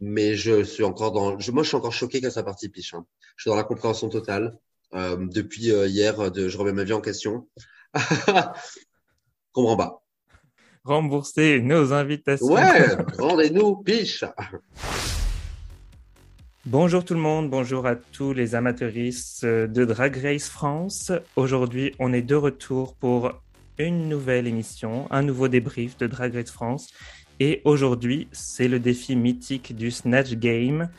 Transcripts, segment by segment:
mais je suis encore dans. Je, moi, je suis encore choqué qu'à sa partie piche. Hein. Je suis dans la compréhension totale. Euh, depuis euh, hier, de, je remets ma vie en question. Comprends pas. Rembourser nos invitations. Ouais, rendez-nous piche. Bonjour tout le monde, bonjour à tous les amateuristes de Drag Race France. Aujourd'hui, on est de retour pour une nouvelle émission, un nouveau débrief de Drag Race France. Et aujourd'hui, c'est le défi mythique du Snatch Game.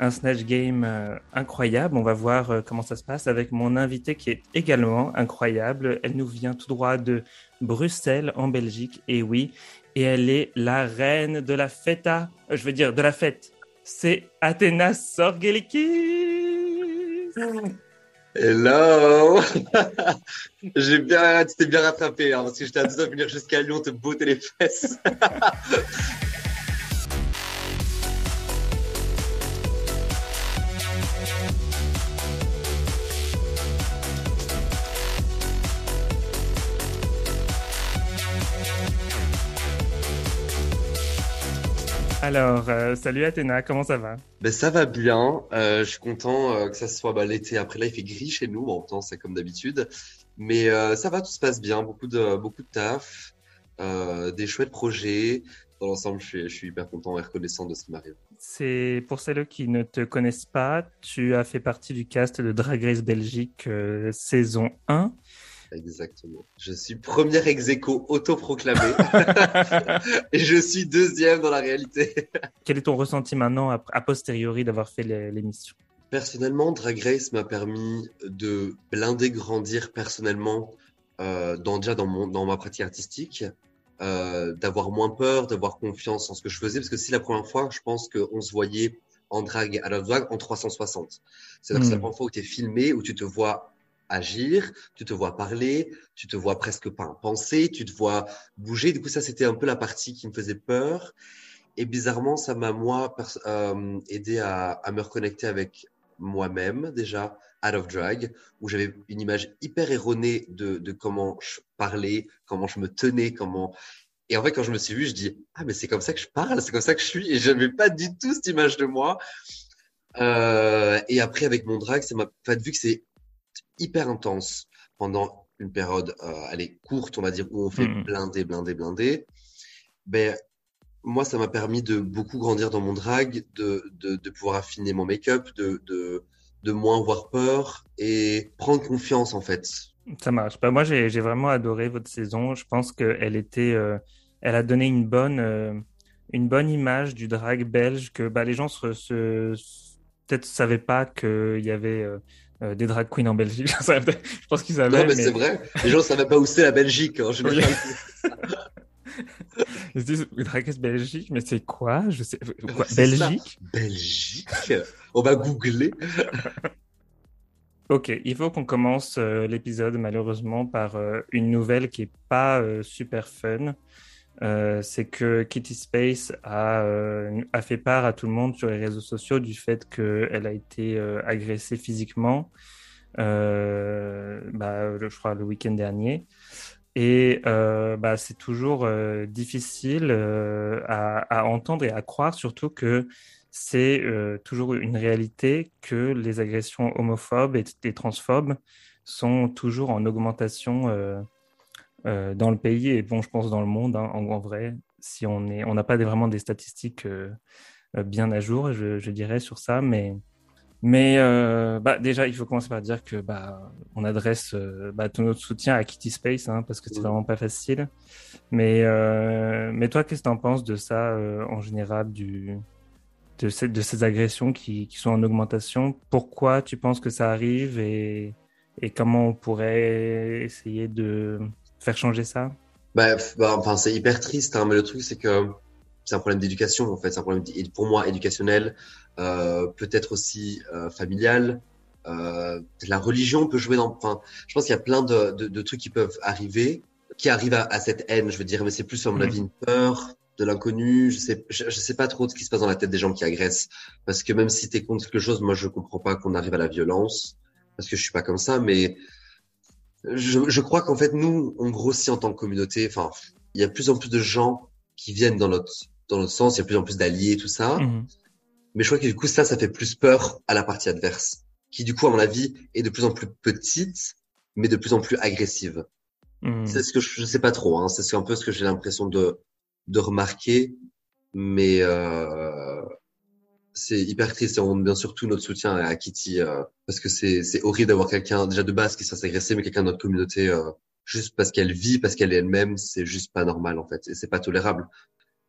Un Snatch Game euh, incroyable. On va voir euh, comment ça se passe avec mon invité qui est également incroyable. Elle nous vient tout droit de Bruxelles, en Belgique. Et oui, et elle est la reine de la feta. Euh, je veux dire, de la fête. C'est Athéna Sorgelikis. Hello J'ai bien, tu t'es bien rattrapé, hein, parce que j'étais à deux de venir jusqu'à Lyon te botter les fesses. Alors, euh, salut Athéna, comment ça va? Ben ça va bien. Euh, je suis content euh, que ça soit bah, l'été. Après là, il fait gris chez nous. En même temps, c'est comme d'habitude. Mais ça va, tout se passe bien. Beaucoup de beaucoup de taf, des chouettes projets. Dans l'ensemble, je suis, je suis hyper content et reconnaissant de ce qui m'arrive. C'est pour celles qui ne te connaissent pas, tu as fait partie du cast de Drag Race Belgique saison 1. Exactement. Je suis premier ex aequo autoproclamé et je suis deuxième dans la réalité. Quel est ton ressenti maintenant, a, posteriori, d'avoir fait l'é- l'émission? Personnellement, Drag Race m'a permis de blinder, grandir personnellement euh, dans, déjà dans, mon, dans ma pratique artistique, euh, d'avoir moins peur, d'avoir confiance en ce que je faisais, parce que c'est la première fois, je pense qu'on se voyait en drag à la drag en 360. C'est-à-dire que c'est la Mm. première fois où tu es filmé, où tu te vois agir, tu te vois parler, tu te vois presque pas penser, tu te vois bouger. Du coup, ça, c'était un peu la partie qui me faisait peur. Et bizarrement, ça m'a, moi, euh, aidé à, me reconnecter avec moi-même, déjà, out of drag, où j'avais une image hyper erronée de, de comment je parlais, comment je me tenais, comment... Et en fait, quand je me suis vu, je dis, ah, mais c'est comme ça que je parle, c'est comme ça que je suis. Et j'avais pas du tout cette image de moi. Euh, et après, avec mon drag, ça m'a fait vu que c'est hyper intense pendant une période, euh, allez, courte, on va dire, où on fait Mhm. blinder, blinder, blinder. Ben, moi, ça m'a permis de beaucoup grandir dans mon drag, de, de, de pouvoir affiner mon make-up, de, de, de moins avoir peur et prendre confiance, en fait. Ça marche. Bah, moi, j'ai vraiment adoré votre saison. Je pense qu'elle était, euh, elle a donné une bonne, euh, une bonne image du drag belge que bah, les gens se, se peut-être savaient pas qu'il y avait euh, euh, des drag queens en Belgique. Je pense qu'ils Non, savaient, mais mais c'est vrai. Les gens ne savaient pas où c'est la Belgique, en général. ils se disent drag race Belgique, mais c'est quoi? Je sais quoi? C'est ça. Belgique? Belgique? On va googler. Ok, il faut qu'on commence euh, l'épisode malheureusement par euh, une nouvelle qui est pas euh, super fun. Euh, c'est que Kitty Space a, euh, a fait part à tout le monde sur les réseaux sociaux du fait qu'elle a été euh, agressée physiquement, euh, bah, je crois le week-end dernier. Et euh, bah, c'est toujours difficile à, à entendre et à croire, surtout que c'est toujours une réalité que les agressions homophobes et, et transphobes sont toujours en augmentation euh, dans le pays et bon, je pense dans le monde hein, en, en vrai. Si on est, on n'a pas des- vraiment des statistiques euh, euh, bien à jour, je, je dirais sur ça, mais mais euh, bah, déjà, il faut commencer par dire que bah, on adresse euh, bah, tout notre soutien à Kitty Space hein, parce que c'est vraiment pas facile. Mais euh, mais toi, qu'est-ce que tu en penses de ça en général du de, ces, de ces agressions qui, qui sont en augmentation? Pourquoi tu penses que ça arrive et, et comment on pourrait essayer de faire changer ça? Bah, bah, enfin, c'est hyper triste, hein, mais le truc, c'est que c'est un problème d'éducation, en fait. C'est un problème, pour moi, éducationnel, euh, peut-être aussi euh, familial. Euh, la religion peut jouer dans. Enfin, je pense qu'il y a plein de, de, de trucs qui peuvent arriver, qui arrivent à, à cette haine, je veux dire, mais c'est plus, à mon avis, une peur de l'inconnu. Je sais, je, je sais pas trop ce qui se passe dans la tête des gens qui agressent, parce que même si t'es contre quelque chose, moi, je comprends pas qu'on arrive à la violence, parce que je suis pas comme ça, mais je, je crois qu'en fait, nous, on grossit en tant que communauté. Enfin, il y a plus en plus de gens qui viennent dans notre, dans notre sens. Il y a plus en plus d'alliés, tout ça. Mhm. Mais je crois que du coup, ça, ça fait plus peur à la partie adverse, qui du coup, à mon avis, est de plus en plus petite, mais de plus en plus agressive. Hmm. C'est ce que je, je sais pas trop. Hein. C'est un peu ce que j'ai l'impression de de remarquer, mais euh, c'est hyper triste. Et on donne bien sûr tout notre soutien à Kitty euh, parce que c'est c'est horrible d'avoir quelqu'un déjà de base qui se fasse agresser, mais quelqu'un de notre communauté euh, juste parce qu'elle vit, parce qu'elle est elle-même, c'est juste pas normal en fait, et c'est pas tolérable.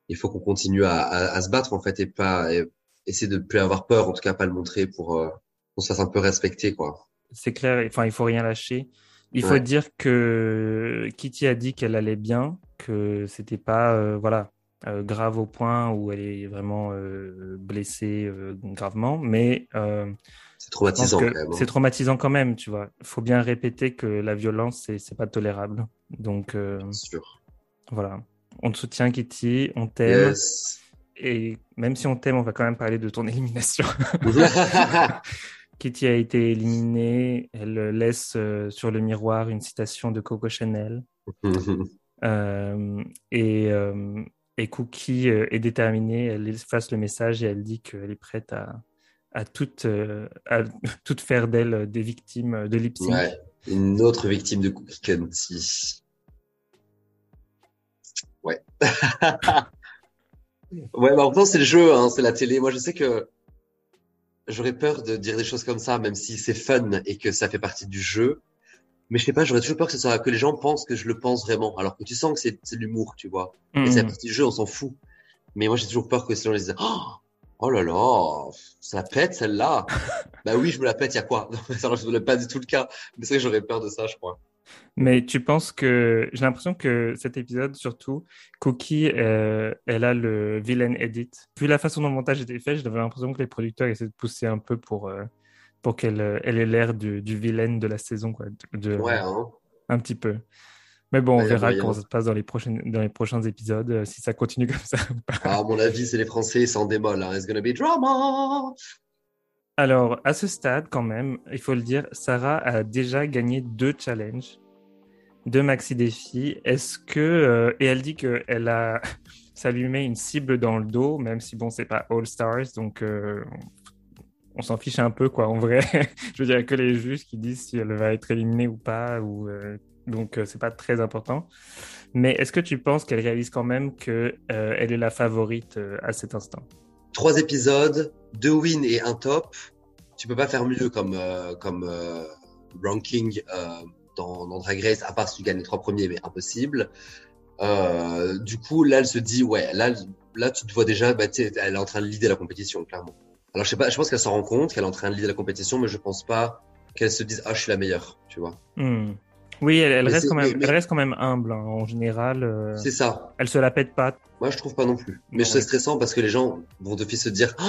Il faut qu'on continue à, à, à, se battre en fait et pas et essayer de plus avoir peur, en tout cas pas le montrer pour euh, qu'on se fasse un peu respecter quoi. C'est clair. Enfin, il faut rien lâcher. Il faut dire que Kitty a dit qu'elle allait bien, que c'était pas euh, voilà euh, grave au point où elle est vraiment euh, blessée euh, gravement, mais C'est traumatisant quand même. hein. c'est traumatisant quand même, tu vois. Il faut bien répéter que la violence c'est pas tolérable. Donc sûr. voilà, on te soutient Kitty, on t'aime Yes. et même si on t'aime, on va quand même parler de ton élimination. Kitty a été éliminée. Elle laisse euh, sur le miroir une citation de Coco Chanel. Euh, et, euh, et Cookie euh, est déterminée. Elle efface le message et elle dit qu'elle est prête à, à, tout, euh, à tout faire d'elle des victimes de lip ouais. Une autre victime de Cookie County. Ouais. ouais, bah en même c'est le jeu, hein, c'est la télé. Moi, je sais que j'aurais peur de dire des choses comme ça, même si c'est fun et que ça fait partie du jeu. Mais je sais pas, j'aurais toujours peur que ce soit, que les gens pensent que je le pense vraiment. Alors que tu sens que c'est de l'humour, tu vois. Et c'est la partie du jeu, on s'en fout. Mais moi, j'ai toujours peur que ces gens disent, oh, oh là là, ça la pète celle-là. bah oui, je me la pète, il y a quoi? Alors, je ne pas du tout le cas. Mais c'est vrai que j'aurais peur de ça, je crois. Mais tu penses que j'ai l'impression que cet épisode, surtout, Cookie, euh, elle a le villain edit. Puis la façon dont le montage était fait, j'avais l'impression que les producteurs essaient de pousser un peu pour, euh, pour qu'elle euh, elle ait l'air du, du vilain de la saison, quoi. De, Ouais, hein. Un petit peu. Mais bon, on Ouais, verra comment ça se passe dans les, prochaines, dans les prochains épisodes, euh, si ça continue comme ça ou pas. Ah, à mon avis, c'est les Français, c'est en démol, hein. It's gonna be drama. Alors, à ce stade, quand même, il faut le dire, Sarah a déjà gagné deux challenges, deux maxi défis. Est-ce que euh, et elle dit que elle a, ça lui met une cible dans le dos, même si bon, c'est pas All Stars, donc euh, on s'en fiche un peu quoi. En vrai, je veux dire que les juges qui disent si elle va être éliminée ou pas, ou euh, donc euh, c'est pas très important. Mais est-ce que tu penses qu'elle réalise quand même que euh, est la favorite euh, à cet instant? Trois épisodes, deux wins et un top. Tu peux pas faire mieux comme, comme ranking dans, dans Drag Race, à part si tu gagnes les trois premiers, mais impossible. Du coup, là, elle se dit, ouais, là, là, tu te vois déjà, bah, elle est en train de leader la compétition, clairement. Alors, je sais pas, je pense qu'elle s'en rend compte qu'elle est en train de leader la compétition, mais je pense pas qu'elle se dise, ah, je suis la meilleure, tu vois. Hmm. Oui, elle, reste quand même, mais- mais- elle reste quand même humble hein. en général. euh, C'est ça. elle se la pète pas. Moi, je trouve pas non plus. Mais Ouais. c'est stressant parce que les gens vont d'office se dire, Oh,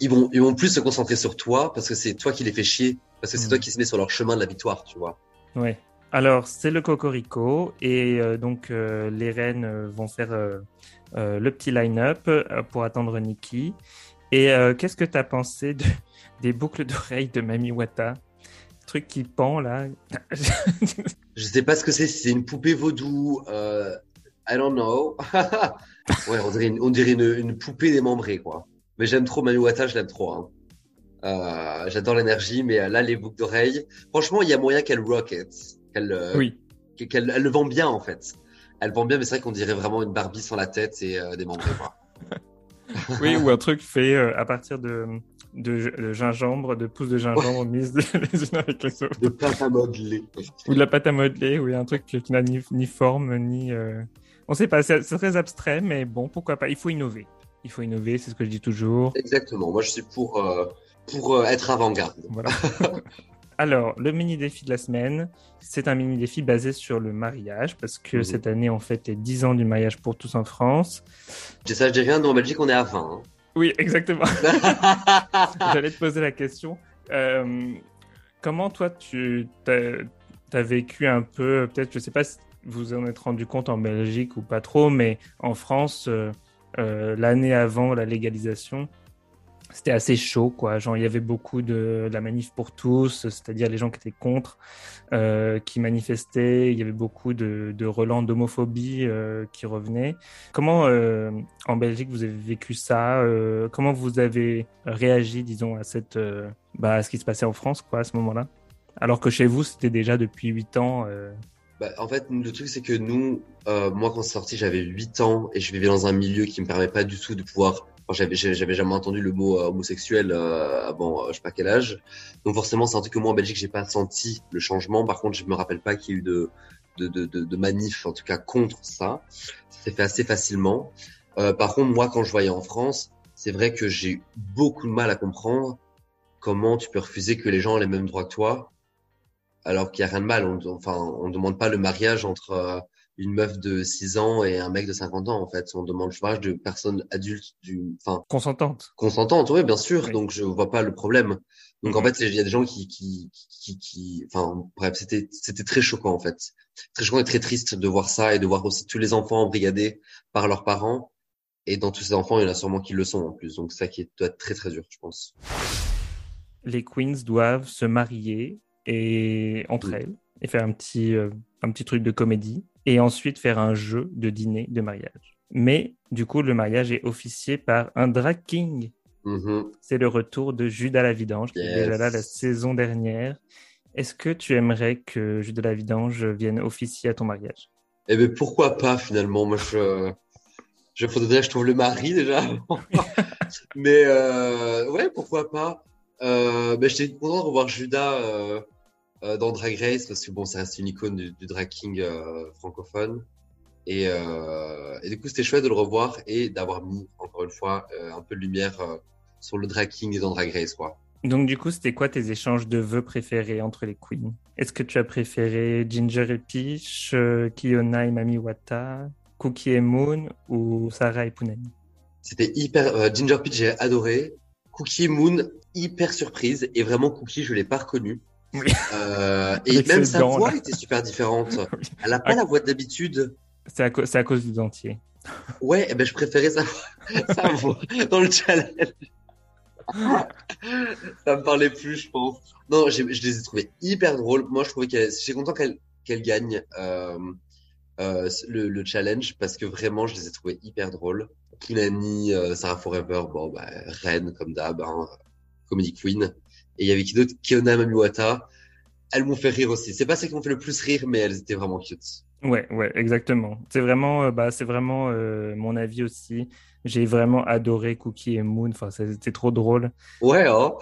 ils vont, ils vont plus se concentrer sur toi parce que c'est toi qui les fais chier, parce que c'est Mm. toi qui se met sur leur chemin de la victoire, tu vois. Ouais. Alors c'est le cocorico et euh, donc euh, les reines vont faire euh, le petit line-up pour attendre Nikki. Et euh, qu'est-ce que tu as pensé de- des boucles d'oreilles de Mami Wata? Truc qui pend là. Je sais pas ce que c'est, si c'est une poupée vaudou, euh, I don't know. ouais, on dirait une, on dirait une, une poupée démembrée, quoi. Mais j'aime trop Manu Wata, je l'aime trop. Hein. Euh, J'adore l'énergie, mais euh, là, les boucles d'oreilles, franchement, il y a moyen qu'elle rocket, qu'elle oui. qu'elle elle le vend bien, en fait. Elle vend bien, mais c'est vrai qu'on dirait vraiment une Barbie sans la tête et euh, démembrée, quoi. Oui, ou un truc fait euh, à partir de, de, de gingembre, de pousses de gingembre mises les unes avec les autres. de pâte à modeler. Ou de la pâte à modeler, oui, un truc qui n'a ni, ni forme, ni... euh, On sait pas, c'est c'est très abstrait, mais bon, pourquoi pas. Il faut innover. Il faut innover, c'est ce que je dis toujours. Exactement. Moi, je suis pour, euh, pour euh, être avant-garde. Voilà. Alors, le mini défi de la semaine, c'est un mini défi basé sur le mariage, parce que Mhm. cette année, on fête les 10 ans du mariage pour tous en France. Je ça, je dis rien. Nous, en Belgique, on est à 20. Oui, exactement. hein. J'allais te poser la question. Euh, comment toi, tu as, vécu un peu, peut-être, je sais pas si vous en êtes rendu compte en Belgique ou pas trop, mais en France, euh, euh, l'année avant la légalisation, c'était assez chaud, quoi. Genre, il y avait beaucoup de, la manif pour tous, c'est-à-dire les gens qui étaient contre, euh, qui manifestaient. Il y avait beaucoup de, de relents d'homophobie euh, qui revenaient. Comment, euh, en Belgique, vous avez vécu ça Comment vous avez réagi, disons, à cette, bah, ce qui se passait en France, quoi, à ce moment-là? Alors que chez vous, c'était déjà depuis 8 ans. Bah, en fait, le truc, c'est que nous, moi, quand c'est sorti, j'avais 8 ans et je vivais dans un milieu qui me permet pas du tout de pouvoir j'avais jamais entendu le mot euh, homosexuel euh, avant euh, je sais pas quel âge. Donc forcément, c'est un truc que moi en Belgique, j'ai pas senti le changement. Par contre, je me rappelle pas qu'il y ait eu de de, de, de, manif, en tout cas contre ça. Ça s'est fait assez facilement. Par contre, moi, quand je voyais en France, c'est vrai que j'ai beaucoup de mal à comprendre comment tu peux refuser que les gens aient les mêmes droits que toi, alors qu'il y a rien de mal. On, enfin, on demande pas le mariage entre une meuf de 6 ans et un mec de 50 ans en fait. On demande le mariage de personnes adultes, du, enfin consentantes. Consentantes, oui, bien sûr. Donc je vois pas le problème. Donc en mhm. fait, il y a des gens qui, qui, qui, qui, enfin bref, c'était c'était très choquant en fait, très choquant et très triste de voir ça et de voir aussi tous les enfants embrigadés par leurs parents. Et dans tous ces enfants, il y en a sûrement qui le sont en plus. Donc ça qui doit être très très dur, je pense. Les queens doivent se marier et entre elles et faire un petit euh, un petit truc de comédie et ensuite faire un jeu de dîner de mariage. Mais du coup, le mariage est officié par un drag king. Mm-hmm. C'est le retour de Judas la Vidange, qui est déjà là la saison dernière. Est-ce que tu aimerais que Judas la Vidange vienne officier à ton mariage? Eh bien, pourquoi pas finalement? Moi, je, je je trouve le mari déjà. Mais euh, ouais, pourquoi pas? Euh, ben, J'étais content de revoir Judas euh, euh, dans Drag Race parce que bon, ça reste une icône du, drag king euh, francophone. Et, euh, et, du coup, c'était chouette de le revoir et d'avoir mis encore une fois un peu de lumière sur le drag king et dans Drag Race, quoi. Donc du coup, c'était quoi tes échanges de vœux préférés entre les queens? Est-ce que tu as préféré Ginger et Peach, Kiona et Mami Wata, Cookie et Moon ou Sarah et Punani? C'était hyper... Ginger Peach, j'ai adoré. Cookie et Moon, hyper surprise. Et vraiment, Cookie, je l'ai pas reconnu. Euh, et même sa voix était super différente. Elle a pas la voix d'habitude. C'est à, à, cause du dentier. Ouais, eh ben, je préférais sa, sa voix dans le challenge. ça me parlait plus, je pense. Non, je les ai trouvés hyper drôles. Moi, je trouvais qu'elle, j'ai content qu'elle qu'elle gagne euh, euh, le, le, challenge parce que vraiment, je les ai trouvés hyper drôles. Kinani, euh, Sarah Forever, bon, bah, reine comme d'hab, hein, comedy queen. Et il y avait qui d'autre? Kiona Mamiwata. Elles m'ont fait rire aussi. C'est pas celles qui m'ont fait le plus rire, mais elles étaient vraiment cute. Ouais, ouais, exactement. C'est vraiment, euh, bah, c'est vraiment euh, mon avis aussi. J'ai vraiment adoré Cookie et Moon. Enfin, c'était trop drôle. Ouais, oh.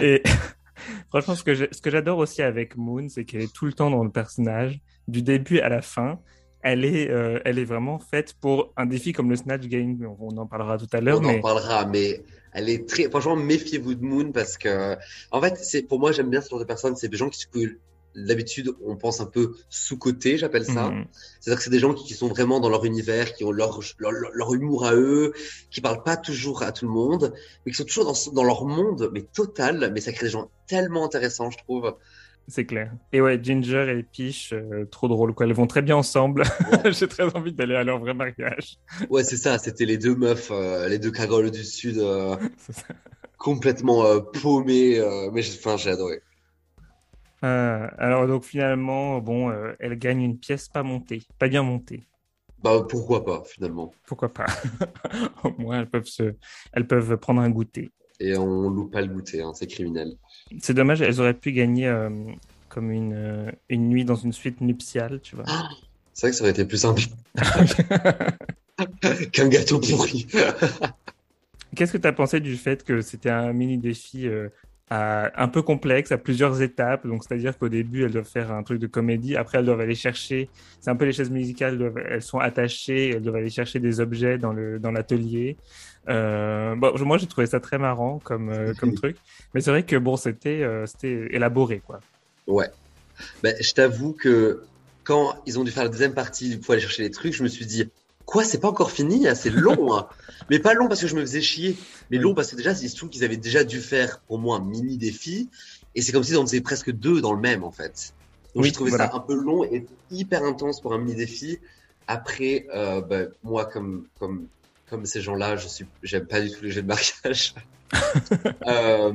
et franchement, ce que j'adore aussi avec Moon, c'est qu'elle est tout le temps dans le personnage, du début à la fin. Elle est, euh, elle est vraiment faite pour un défi comme le Snatch Game. On en parlera tout à l'heure. On en parlera, mais elle est très, franchement, méfiez-vous de Moon parce que, en fait, c'est, pour moi, j'aime bien ce genre de personnes. C'est des gens qui, d'habitude, on pense un peu sous-côté, j'appelle ça. Mhm. C'est-à-dire que c'est des gens qui, sont vraiment dans leur univers, qui ont leur, leur, humour à eux, qui parlent pas toujours à tout le monde, mais qui sont toujours dans, dans leur monde, mais total. Mais ça crée des gens tellement intéressants, je trouve. C'est clair. Et ouais, Ginger et Peach, euh, trop drôle quoi. Elles vont très bien ensemble. J'ai très envie d'aller à leur vrai mariage. Ouais, c'est ça. C'était les deux meufs, euh, les deux cagoles du sud, euh, complètement paumées. mais enfin, j'ai adoré. alors donc finalement, bon, elles gagnent une pièce pas montée, pas bien montée. Bah pourquoi pas finalement. Pourquoi pas? Au moins elles peuvent se, elles peuvent prendre un goûter. Et on loupe pas le goûter, hein, c'est criminel. C'est dommage, elles auraient pu gagner euh, comme une, euh, une nuit dans une suite nuptiale, tu vois. c'est vrai que ça aurait été plus simple. Qu'un gâteau pourri. Qu'est-ce que tu as pensé du fait que c'était un mini défi euh, un peu complexe, à plusieurs étapes? Donc, c'est-à-dire qu'au début, elles doivent faire un truc de comédie. Après, elles doivent aller chercher. C'est un peu les chaises musicales. Elles, sont attachées. Elles doivent aller chercher des objets dans le dans l'atelier. Euh, bon, moi, j'ai trouvé ça très marrant comme euh, comme truc. Mais c'est vrai que bon, c'était euh, c'était élaboré, quoi. Ouais. Ben, je t'avoue que quand ils ont dû faire la deuxième partie pour aller chercher les trucs, je me suis dit Quoi, c'est pas encore fini hein, C'est long, hein. mais pas long parce que je me faisais chier, mais long parce que déjà, c'est trouve qu'ils avaient déjà dû faire pour moi un mini défi, et c'est comme si on faisait presque deux dans le même en fait. Donc j'ai trouvé ça un peu long et hyper intense pour un mini défi. Après, euh, bah, moi comme comme comme ces gens-là, je suis, j'aime pas du tout les jeux de mariage. euh,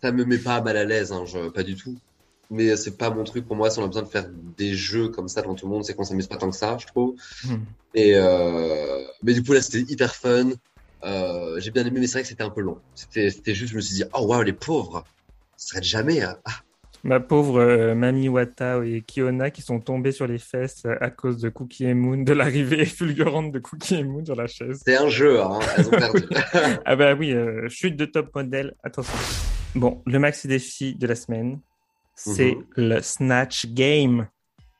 ça me met pas mal à l'aise, hein, je, pas du tout. Mais c'est pas mon truc pour moi. Si on a besoin de faire des jeux comme ça devant tout le monde, c'est qu'on s'amuse pas tant que ça, je trouve. Hmm. Et euh, mais du coup là, c'était hyper fun. Euh, j'ai bien aimé, mais c'est vrai que c'était un peu long. C'était, c'était juste, je me suis dit, oh waouh, les pauvres, ça serait jamais. hein. Ah, Ma pauvre euh, Mami Wata et Kiona qui sont tombés sur les fesses euh, à cause de Cookie et Moon, de l'arrivée fulgurante de Cookie et Moon sur la chaise. c'est un jeu, hein. Elles ont perdu. Ah bah oui, euh, chute de top modèle, attention. Bon, le maxi défi de la semaine, c'est Mhm. le Snatch Game.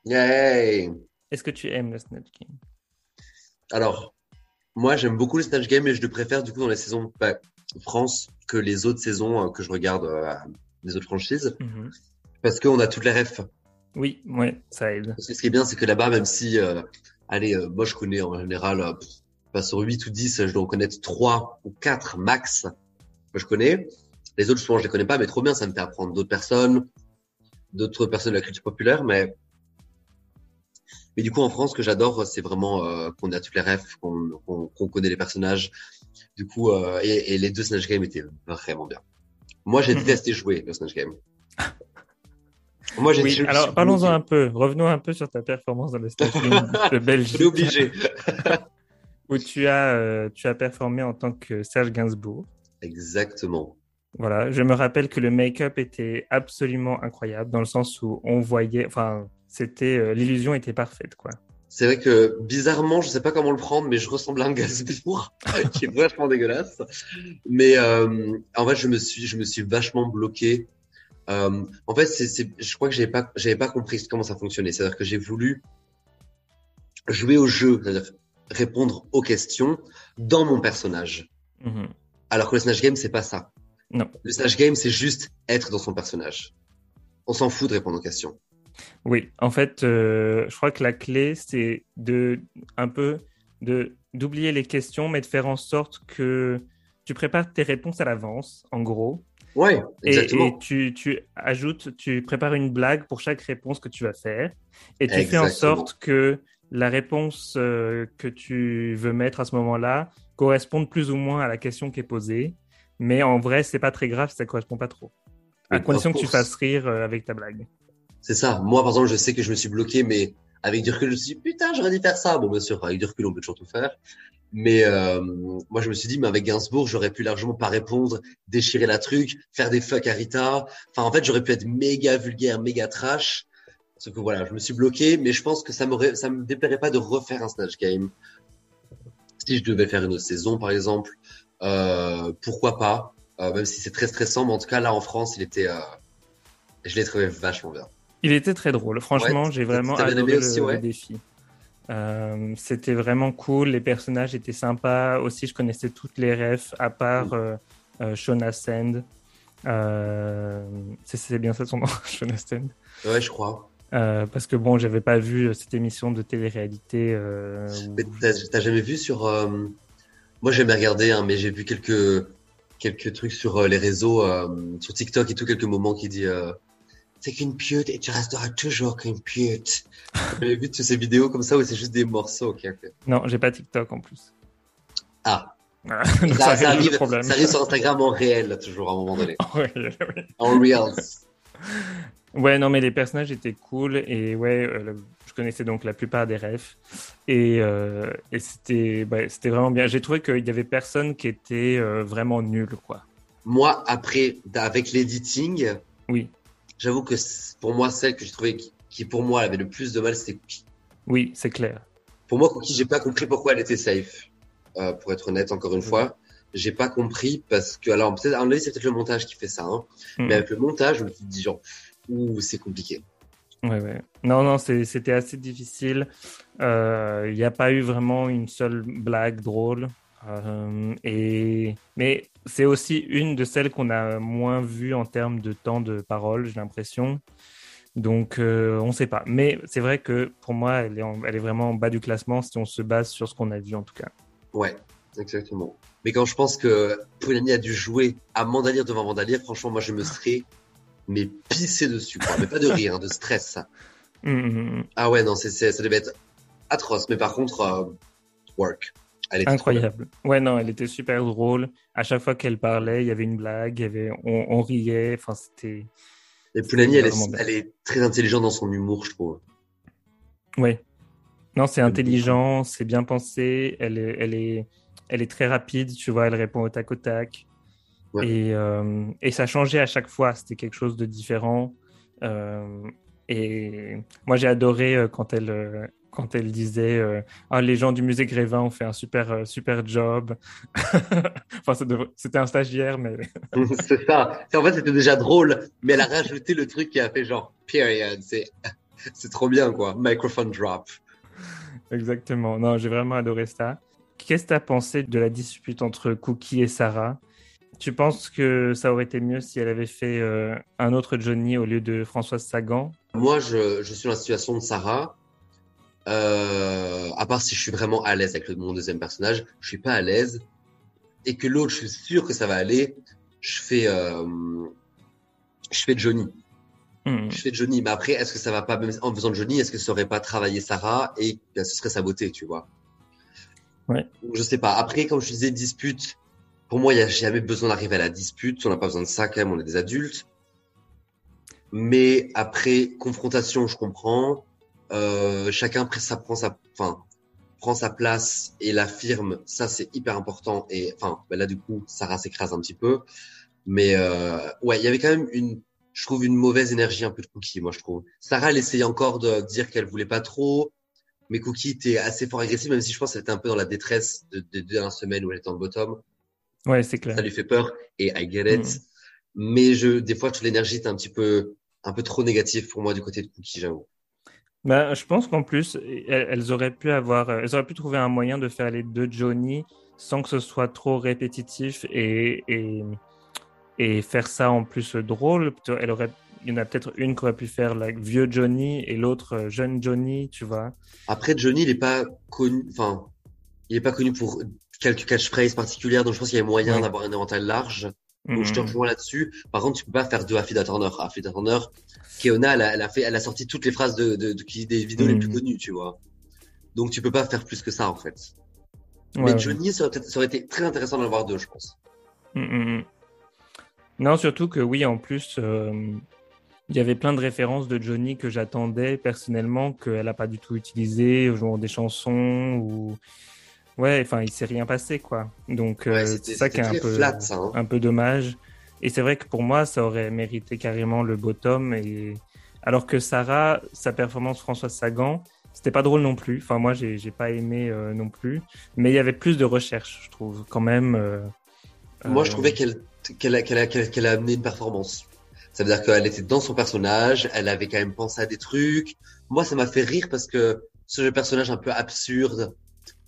Yay! Est-ce que tu aimes le Snatch Game? Alors, moi, j'aime beaucoup le Snatch Game et je le préfère du coup dans les saisons bah, France que les autres saisons euh, que je regarde des autres franchises Mhm. Parce qu'on a toutes les refs. Oui, ouais, ça aide. Parce que ce qui est bien, c'est que là-bas, même si, euh, allez, euh, moi je connais en général, euh, sur 8 ou 10, je dois en connaître 3 ou 4 max que je connais. Les autres, souvent, je les connais pas, mais trop bien, ça me fait apprendre d'autres personnes, d'autres personnes de la culture populaire, mais mais du coup, en France, ce que j'adore, c'est vraiment euh, qu'on a toutes les refs, qu'on qu'on qu'on connaît les personnages. Du coup, euh, et, et les deux Snatch Game étaient vraiment bien. Moi, j'ai Mhm. détesté jouer le Snatch Game. Moi, j'ai Oui, je me alors parlons-en un peu. Revenons un peu sur ta performance dans le Game de Belgique. Je suis obligé. Où tu as, euh, tu as performé en tant que Serge Gainsbourg. Exactement. Voilà, je me rappelle que le make-up était absolument incroyable dans le sens où on voyait, enfin, c'était euh, l'illusion était parfaite quoi. C'est vrai que bizarrement, je sais pas comment le prendre, mais je ressemble à un Gainsbourg qui est vachement dégueulasse. Mais euh, en fait, je me suis, je me suis vachement bloqué. Euh, en fait, je crois que j'avais pas, j'avais pas compris comment ça fonctionnait. C'est-à-dire que j'ai voulu jouer au jeu, c'est-à-dire répondre aux questions dans mon personnage. Mhm. Alors que le Snatch Game, c'est pas ça. Non. Le Snatch Game, c'est juste être dans son personnage. On s'en fout de répondre aux questions. Oui, en fait, euh, je crois que la clé c'est de un peu de d'oublier les questions, mais de faire en sorte que tu prépares tes réponses à l'avance, en gros, Ouais, et, exactement. et tu, tu ajoutes, tu prépares une blague pour chaque réponse que tu vas faire, et tu fais en sorte que la réponse euh, que tu veux mettre à ce moment-là corresponde plus ou moins à la question qui est posée. Mais en vrai, c'est pas très grave si ça correspond pas trop. À Oui, condition que tu fasses rire euh, avec ta blague. C'est ça. Moi, par exemple, je sais que je me suis bloqué, mais avec du recul, je me suis dit, putain, j'aurais dû faire ça. Bon, bien sûr, avec du recul, on peut toujours tout faire. Mais euh, moi, je me suis dit, mais avec Gainsbourg, j'aurais pu largement pas répondre, déchirer la truc, faire des fuck à Rita. Enfin, en fait, j'aurais pu être méga vulgaire, méga trash. Sauf que voilà, je me suis bloqué, mais je pense que ça m'aurait, ça me déplairait pas de refaire un Snatch Game. Si je devais faire une autre saison, par exemple, euh, pourquoi pas? Euh, Même si c'est très stressant, mais en tout cas, là, en France, il était, je l'ai trouvé vachement bien. Il était très drôle. Franchement, Ouais, j'ai vraiment adoré aimé le, aussi, ouais le défi. Euh, C'était vraiment cool. Les personnages étaient sympas. Aussi, je connaissais toutes les refs, à part euh, euh, Shona Sand. Euh, c'est- c'est bien ça son nom, Shona Sand. Ouais, je crois. Parce que bon, j'avais pas vu cette émission de télé-réalité. Mais t'as jamais vu sur Moi, j'ai jamais regardé, hein, mais j'ai vu quelques quelques trucs sur les réseaux, sur TikTok et tout, quelques moments qui dit "C'est qu'une pute et tu resteras toujours qu'une pute." J'avais vu toutes ces vidéos comme ça où c'est juste des morceaux. ok, ok. Non, j'ai pas TikTok en plus. Ah, Voilà. Donc, ça, ça arrive, ça arrive sur Instagram en réel là, toujours à un moment donné, en reels. Ouais, non, mais les personnages étaient cool et ouais, euh, le- je connaissais donc la plupart des refs et, euh, et c'était ouais, c'était vraiment bien. J'ai trouvé qu'il y avait personne qui était euh, vraiment nul, quoi. Moi, après, avec l'editing, Oui, j'avoue que pour moi, celle que j'ai trouvée qui, qui pour moi avait le plus de mal, c'était Cookie. oui, c'est clair. Pour moi, Cookie, j'ai pas compris pourquoi elle était safe. Euh, pour être honnête, encore une Mhm. fois, j'ai pas compris parce que, alors, peut-être, à mon avis, c'est peut-être le montage qui fait ça, hein. Mhm. Mais avec le montage, je me suis dit, genre, ouh, c'est compliqué. Ouais, ouais. Non, non, c'était assez difficile. Euh, Il n'y a pas eu vraiment une seule blague drôle. Euh, et... Mais c'est aussi une de celles qu'on a moins vues en termes de temps de parole, j'ai l'impression. Donc, euh, on ne sait pas. Mais c'est vrai que pour moi, elle est, en- elle est vraiment en bas du classement si on se base sur ce qu'on a vu en tout cas. Ouais, exactement. Mais quand je pense que Poulani a dû jouer à Mandalire devant Mandalire, franchement, moi, je me serais, mais pissé dessus, quoi. Mais pas de rire, hein, de stress. Hum, hum, hum. Ah ouais, non, ça devait être atroce. Mais par contre, euh, work. Incroyable. Ouais, non, elle était super drôle. À chaque fois qu'elle parlait, il y avait une blague, il y avait... on, riait. Enfin, c'était. Et Poulani, elle, elle, est très intelligente dans son humour, je trouve. Oui. Non, c'est intelligent, c'est bien pensé. Elle est, elle est, elle est très rapide. Tu vois, elle répond au tac au tac. Et, euh, et ça changeait à chaque fois. C'était quelque chose de différent. Euh, et moi, j'ai adoré euh, quand elle, quand elle disait ah, les gens du musée Grévin ont fait un super, super job. enfin, c'était un stagiaire, mais. c'est ça. En fait, c'était déjà drôle, mais elle a rajouté le truc qui a fait genre period. C'est, c'est trop bien, quoi. Microphone drop. Exactement. Non, j'ai vraiment adoré ça. Qu'est-ce que tu as pensé de la dispute entre Cookie et Sarah? Tu penses que ça aurait été mieux si elle avait fait euh, un autre Johnny au lieu de Françoise Sagan? Moi, je, je, suis dans la situation de Sarah. Euh, à part si je suis vraiment à l'aise avec le, mon deuxième personnage, je suis pas à l'aise. Et que l'autre, je suis sûr que ça va aller. Je fais, euh, je fais Johnny. Hmm. Je fais Johnny. Mais après, est-ce que ça va pas, même en faisant Johnny, est-ce que ça aurait pas travaillé Sarah et ben, ce serait sa beauté, tu vois? Ouais. Je sais pas. Après, comme je disais, dispute pour moi, il n'y a jamais besoin d'arriver à la dispute. On n'a pas besoin de ça quand même, on est des adultes. Mais après, confrontation, je comprends. Euh, chacun ça prend sa, enfin, prend sa place et l'affirme. Ça, c'est hyper important. Et enfin, ben là, du coup, Sarah s'écrase un petit peu. Mais euh, ouais, il y avait quand même une, je trouve, une mauvaise énergie un peu de Cookie, moi, je trouve. Sarah, elle essayait encore de dire qu'elle voulait pas trop. Mais Cookie était assez fort agressif, même si je pense qu'elle était un peu dans la détresse de, de, de, semaine où elle était en bottom. Ouais, c'est clair. Ça lui fait peur et I get it. Mm. Mais je, des fois, toute l'énergie est un petit peu, un peu trop négative pour moi du côté de Cookie, j'avoue. Bah, je pense qu'en plus, elles auraient pu avoir, elles auraient pu trouver un moyen de faire les deux Johnny sans que ce soit trop répétitif et, et, et faire ça en plus drôle. Elle aurait, il y en a peut-être une qui aurait pu faire la vieux Johnny et l'autre euh, jeune Johnny, tu vois. Après, Johnny, il est pas connu, enfin, il est pas connu pour quelques catchphrases particulières, donc je pense qu'il y a moyen d'avoir un éventail large. Donc je te mhm. rejoins là-dessus. Par contre, tu peux pas faire deux Affida Turner. Affida Turner, Keona, elle a, elle a, fait, elle a sorti toutes les phrases de, de, de qui des vidéos les plus mhm. connues, tu vois. Donc tu peux pas faire plus que ça en fait. Mais Johnny, ça aurait, ça aurait, été très intéressant d'en avoir deux, je pense. Mhm, non, surtout que oui, en plus, euh, il y avait plein de références de Johnny que j'attendais personnellement qu'elle a pas du tout utilisé, genre des chansons ou Ouais, enfin, il s'est rien passé, quoi. Donc, euh, c'est ça qui est un peu, hein. un peu dommage. Et c'est vrai que pour moi, ça aurait mérité carrément le bottom. Et... Alors que Sarah, sa performance Françoise Sagan, c'était pas drôle non plus. Enfin, moi, j'ai pas aimé euh, non plus. Mais il y avait plus de recherche, je trouve, quand même. Euh, moi, je trouvais qu'elle qu'elle a, qu'elle a, a amené une performance. Ça veut dire qu'elle était dans son personnage, elle avait quand même pensé à des trucs. Moi, ça m'a fait rire parce que ce personnage un peu absurde,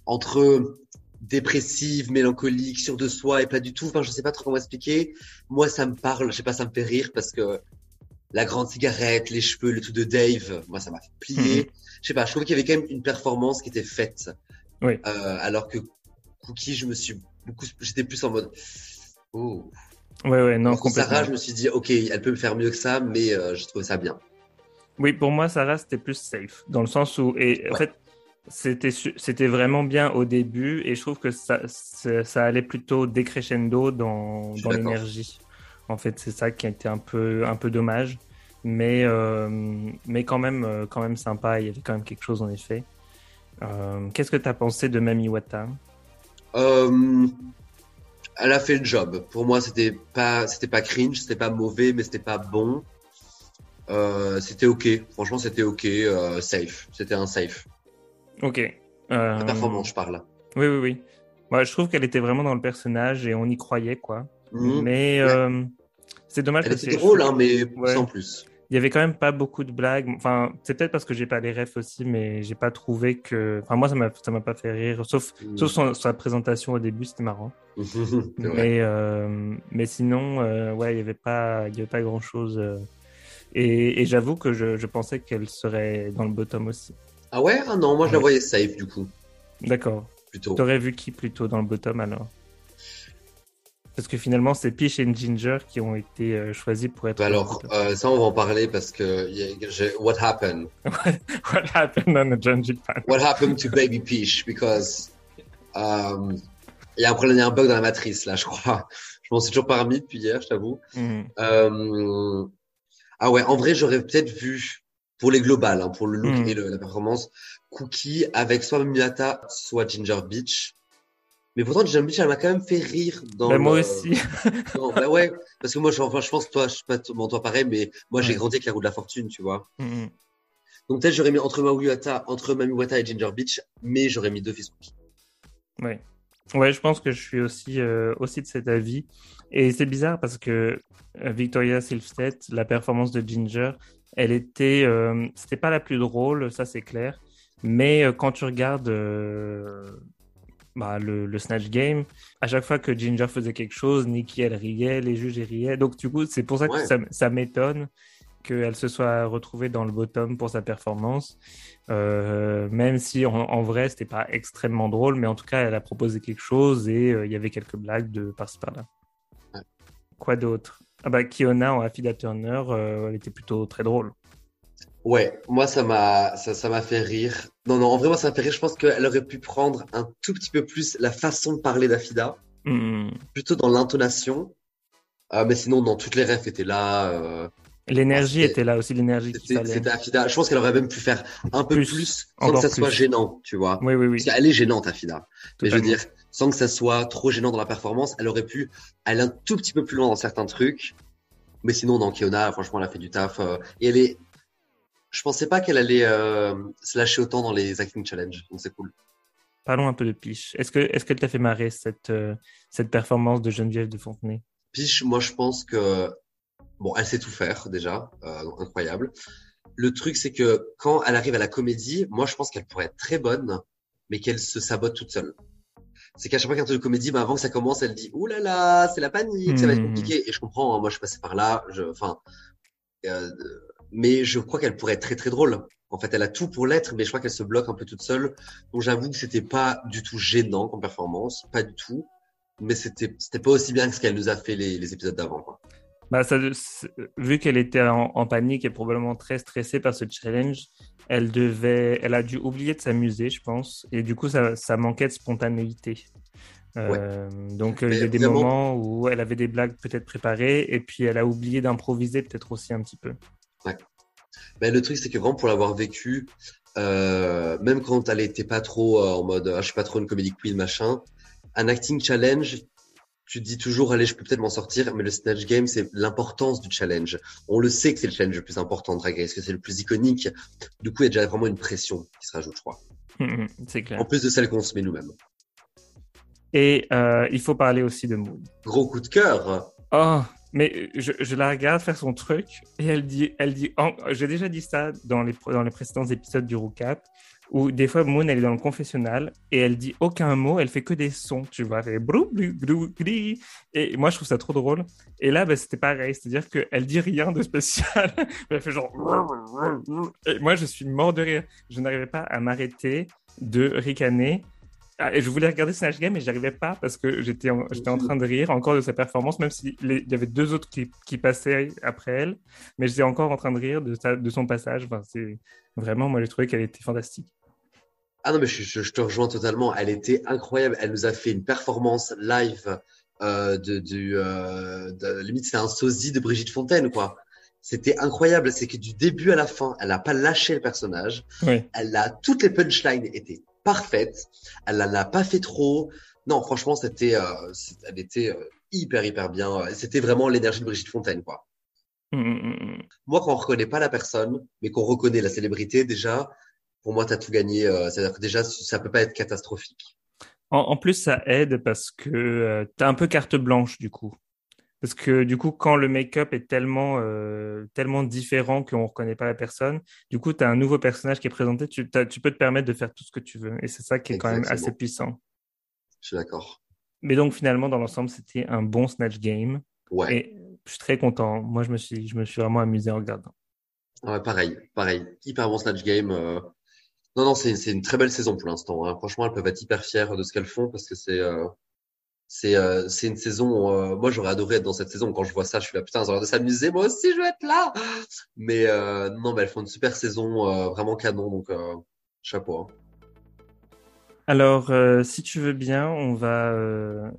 entre dépressive, mélancolique, sûre de soi et pas du tout. Enfin, je sais pas trop comment expliquer. Moi, ça me parle. Je sais pas, ça me fait rire parce que la grande cigarette, les cheveux, le tout de Dave, moi, ça m'a fait plier. Mhm. Je sais pas. Je trouvais qu'il y avait quand même une performance qui était faite. Oui. Euh, alors que Cookie, je me suis beaucoup, j'étais plus en mode, oh. Ouais, ouais, non, complètement. Sarah, je me suis dit, ok, elle peut me faire mieux que ça, mais euh, je trouve ça bien. Oui, pour moi, Sarah, c'était plus safe, dans le sens où, et en fait, c'était, c'était vraiment bien au début et je trouve que ça, ça, allait plutôt décrescendo dans, dans l'énergie. En fait, c'est ça qui a été un peu, un peu dommage. Mais, euh, mais quand, même, euh, quand même sympa, il y avait quand même quelque chose en effet. Euh, qu'est-ce que tu as pensé de Mami Wata? Elle a fait le job. Pour moi, c'était pas, c'était pas cringe, c'était pas mauvais, mais c'était pas bon. c'était ok. Franchement, c'était ok. safe. C'était un safe. Ok. Euh... La performance, je parle. Oui, oui, oui. Moi, je trouve qu'elle était vraiment dans le personnage et on y croyait, quoi. Mhm. Mais euh, c'est dommage. Elle était drôle, hein, mais sans plus. Il y avait quand même pas beaucoup de blagues. Enfin, c'est peut-être parce que j'ai pas les refs aussi, mais j'ai pas trouvé que. Enfin, moi, ça m'a, ça m'a pas fait rire. Sauf, mhm. sauf son, sa présentation au début, c'était marrant. mais, euh, mais sinon, euh, ouais, il y avait pas, il y avait pas grand chose. Et, et j'avoue que je, je pensais qu'elle serait dans le bottom aussi. Ah ouais? Ah non, moi je la voyais safe du coup. D'accord. Plutôt. T'aurais vu qui plutôt dans le bottom alors? Parce que finalement, c'est Peach et Ginger qui ont été euh, choisis pour être. Bah alors, euh, ça, on va en parler parce que. what happened? What happened on the Junji Pan What happened to Baby Peach? Because Euh, il y a un problème, il y a un bug dans la matrice, là, je crois. Je m'en suis toujours pas remis depuis hier, je t'avoue. Mhm. Euh, ah ouais, en vrai, j'aurais peut-être vu, pour les globales, hein, pour le look Mhm. et le- la performance, Cookie avec soit Miata, soit Ginger Beach. Mais pourtant, Ginger Beach, elle m'a quand même fait rire dans Bah, moi le- aussi. Non, bah ouais, parce que moi, je, enfin, je pense toi, je sais pas bon, toi pareil, mais moi, j'ai grandi avec la roue de la fortune, tu vois. Mhm. Donc peut-être j'aurais mis entre Mamiwata, entre Mamiwata et Ginger Beach, mais j'aurais mis deux fils Cookie. Ouais. Ouais, je pense que je suis aussi, euh, aussi de cet avis. Et c'est bizarre parce que euh, Victoria Silvstedt, la performance de Ginger, elle était, euh, c'était pas la plus drôle, ça c'est clair. Mais euh, quand tu regardes euh, bah, le, le Snatch Game, à chaque fois que Ginger faisait quelque chose, Nikki elle riait, les juges ils riaient. Donc du coup, c'est pour ça que Ouais. ça, ça m'étonne qu'elle se soit retrouvée dans le bottom pour sa performance. Euh, même si en, en vrai, c'était pas extrêmement drôle, mais en tout cas, elle a proposé quelque chose et euh, il y avait quelques blagues de par-ci par-là. Ouais. Quoi d'autre? Ah bah, Kiona en Affida Turner, euh, elle était plutôt très drôle. Ouais, moi ça m'a ça ça m'a fait rire. Non non, en vrai moi ça m'a fait rire. Je pense qu'elle aurait pu prendre un tout petit peu plus la façon de parler d'Afida, Hmm. plutôt dans l'intonation. Euh, mais sinon non, toutes les refs étaient là. euh, L'énergie était là aussi, l'énergie C'était Afida. Je pense qu'elle aurait même pu faire un peu Plus, plus, sans que ça soit gênant, tu vois. Oui, oui, oui. Parce qu'elle est gênante Afida. Mais je veux dire, sans que ça soit trop gênant dans la performance, elle aurait pu aller un tout petit peu plus loin dans certains trucs. Mais sinon, dans Kiona, franchement, elle a fait du taf. euh, et elle est. Je pensais pas qu'elle allait euh, se lâcher autant dans les acting challenge. Donc c'est cool. Parlons un peu de Piche. Est-ce que est-ce qu'elle t'a fait marrer cette, euh, cette performance de Geneviève de Fontenay? Piche, moi, je pense que. Bon, elle sait tout faire déjà. donc incroyable. Le truc, c'est que quand elle arrive à la comédie, moi, je pense qu'elle pourrait être très bonne, mais qu'elle se sabote toute seule. C'est qu'à chaque fois qu'il y a un truc de comédie, bah, avant que ça commence, elle dit Ouh là là, c'est la panique, ça va être Hmm. compliqué. Et je comprends, hein, moi je suis passé par là, je, enfin, euh, mais je crois qu'elle pourrait être très très drôle. En fait, elle a tout pour l'être, mais je crois qu'elle se bloque un peu toute seule. Donc j'avoue que c'était pas du tout gênant comme performance, pas du tout. Mais c'était c'était pas aussi bien que ce qu'elle nous a fait les, les épisodes d'avant. Bah, ça, vu qu'elle était en, en panique et probablement très stressée par ce challenge, elle devait, elle a dû oublier de s'amuser, je pense, et du coup, ça, ça manquait de spontanéité. Euh, donc, euh, il y a Mais des moments où elle avait des blagues peut-être préparées, et puis elle a oublié d'improviser peut-être aussi un petit peu. Ben, le truc, c'est que vraiment pour l'avoir vécu, euh, même quand elle était pas trop euh, en mode, ah, je suis pas trop une comédie queen, machin, un acting challenge, tu te dis toujours, allez, je peux peut-être m'en sortir, mais le Snatch Game, c'est l'importance du challenge. On le sait que c'est le challenge le plus important de Drag Race, que c'est le plus iconique. Du coup, il y a déjà vraiment une pression qui se rajoute, je crois. c'est clair. En plus de celle qu'on se met nous-mêmes. Et euh, il faut parler aussi de Moon. Gros coup de cœur. Oh, mais je, je la regarde faire son truc et elle dit, elle dit, j'ai déjà dit ça dans les, dans les précédents épisodes du Roucap, où des fois Moon elle est dans le confessionnal et elle dit aucun mot, elle fait que des sons, tu vois, elle et moi je trouve ça trop drôle. Et là, ben, c'était pareil, c'est-à-dire qu'elle dit rien de spécial, elle fait genre, et moi je suis mort de rire, je n'arrivais pas à m'arrêter de ricaner. Ah, et je voulais regarder Snatch Game, mais j'arrivais pas parce que j'étais en, j'étais en train de rire encore de sa performance, même s'il y avait deux autres qui, qui passaient après elle, mais j'étais encore en train de rire de, sa- de son passage. Enfin, c'est vraiment, moi, j'ai trouvé qu'elle était fantastique. Ah non, mais je, je- je te rejoins totalement. Elle était incroyable. Elle nous a fait une performance live euh, de, du, euh, de- limite c'est un sosie de Brigitte Fontaine, quoi. C'était incroyable. C'est que du début à la fin, elle n'a pas lâché le personnage. Oui. Elle a toutes les punchlines étaient parfaites. Elle n'en a pas fait trop. Non, franchement, c'était, euh, elle était euh, hyper hyper bien. C'était vraiment l'énergie de Brigitte Fontaine, quoi. Mm, mm, mm. Moi, quand on reconnaît pas la personne, mais qu'on reconnaît la célébrité, déjà, pour moi, t'as tout gagné. euh, C'est-à-dire que déjà, ça peut pas être catastrophique. En, en plus, ça aide parce que tu as un peu carte blanche du coup. Parce que du coup, quand le make-up est tellement, euh, tellement différent qu'on ne reconnaît pas la personne, du coup, tu as un nouveau personnage qui est présenté, tu, tu peux te permettre de faire tout ce que tu veux. Et c'est ça qui est quand même assez puissant. Je suis d'accord. Mais donc, finalement, dans l'ensemble, c'était un bon Snatch Game. Ouais. Et je suis très content. Moi, je me suis, je me suis vraiment amusé en regardant. Ouais, pareil, pareil. Hyper bon Snatch Game. euh. Non, non, c'est une très belle saison pour l'instant. hein. Franchement, elles peuvent être hyper fières de ce qu'elles font parce que c'est euh, c'est euh, c'est une saison. euh, Moi, j'aurais adoré être dans cette saison. Quand je vois ça, je suis là, putain, elles ont l'air de s'amuser. Moi aussi, je veux être là. Mais non, mais elles font une super saison, vraiment canon. Donc, chapeau. hein. Alors, si tu veux bien, on va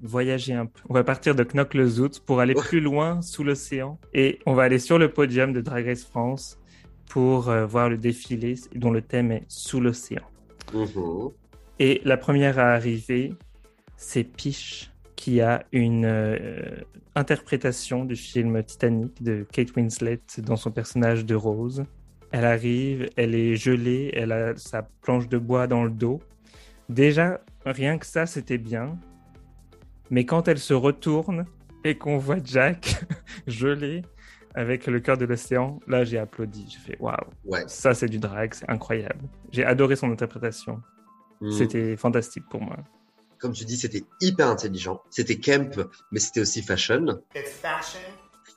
voyager un peu. On va partir de Knock-le-Zout pour aller plus loin sous l'océan. Et on va aller sur le podium de Drag Race France pour euh, voir le défilé dont le thème est Sous l'océan. Mhm. Et la première à arriver, c'est Piche, qui a une euh, interprétation du film Titanic de Kate Winslet dans son personnage de Rose. Elle arrive, elle est gelée, elle a sa planche de bois dans le dos. Déjà, rien que ça, c'était bien. Mais quand elle se retourne et qu'on voit Jack gelé avec le cœur de l'océan, là j'ai applaudi. J'ai fait waouh, Ouais. ça c'est du drag, c'est incroyable. J'ai adoré son interprétation. Mhm. C'était fantastique pour moi. Comme tu dis, c'était hyper intelligent. C'était camp, mais c'était aussi fashion. It's fashion.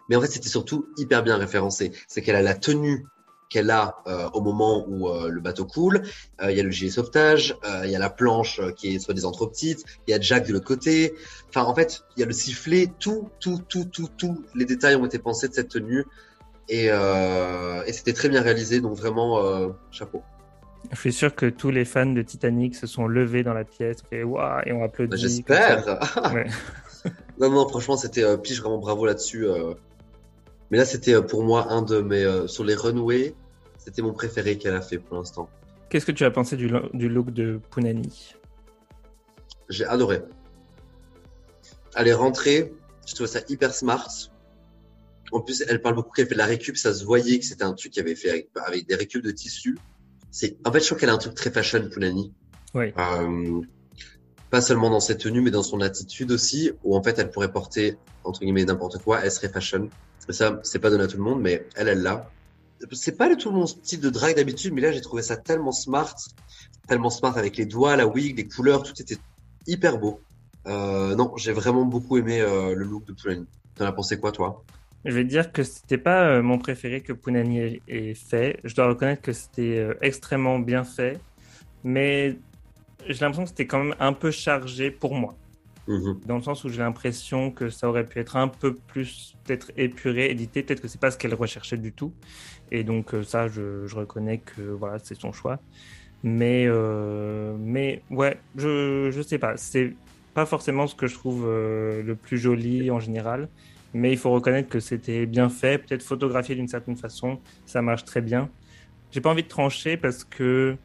Mais en fait, c'était surtout hyper bien référencé. C'est qu'elle a la tenue qu'elle a euh, au moment où euh, le bateau coule. Euh, Il y a le gilet sauvetage, il y a la planche qui est soi-disant trop petite, il y a Jack de l'autre côté. Enfin, en fait, il y a le sifflet, tout, tout, tout, tout, tout. Les détails ont été pensés de cette tenue. Et, et c'était très bien réalisé, donc vraiment, chapeau. Je suis sûr que tous les fans de Titanic se sont levés dans la pièce et, waouh, et ont applaudi. Bah, J'espère. Ouais. non, non, franchement, c'était euh, pige, vraiment bravo là-dessus. euh. Mais là, c'était euh, pour moi un de mes euh, sur les runways. C'était mon préféré qu'elle a fait pour l'instant. Qu'est-ce que tu as pensé du, lo- du look de Punani? J'ai adoré. Elle est rentrée, je trouvais ça hyper smart. En plus, elle parle beaucoup qu'elle fait de la récup, ça se voyait que c'était un truc qu'elle avait fait avec, avec des récup de tissu. En fait, je trouve qu'elle a un truc très fashion, Punani. Oui. Euh, pas seulement dans ses tenues, mais dans son attitude aussi, où en fait, elle pourrait porter, entre guillemets, n'importe quoi, elle serait fashion. Et ça, c'est pas donné à tout le monde, mais elle, elle l'a. C'est pas du tout mon style de drag d'habitude, mais là, j'ai trouvé ça tellement smart, tellement smart avec les doigts, la wig, les couleurs, tout était hyper beau. Euh, non, j'ai vraiment beaucoup aimé euh, le look de Poulani. T'en as pensé quoi, toi? Je vais dire que c'était pas euh, mon préféré que Punani ait- ait fait. Je dois reconnaître que c'était euh, extrêmement bien fait, mais j'ai l'impression que c'était quand même un peu chargé pour moi. Mhm. dans le sens où j'ai l'impression que ça aurait pu être un peu plus peut-être épuré, édité. Peut-être que c'est pas ce qu'elle recherchait du tout. Et donc euh, ça, je, je reconnais que voilà, c'est son choix. Mais euh, mais ouais, je je sais pas. C'est pas forcément ce que je trouve euh, le plus joli en général. Mais il faut reconnaître que c'était bien fait, peut-être photographié d'une certaine façon, ça marche très bien. J'ai pas envie de trancher parce que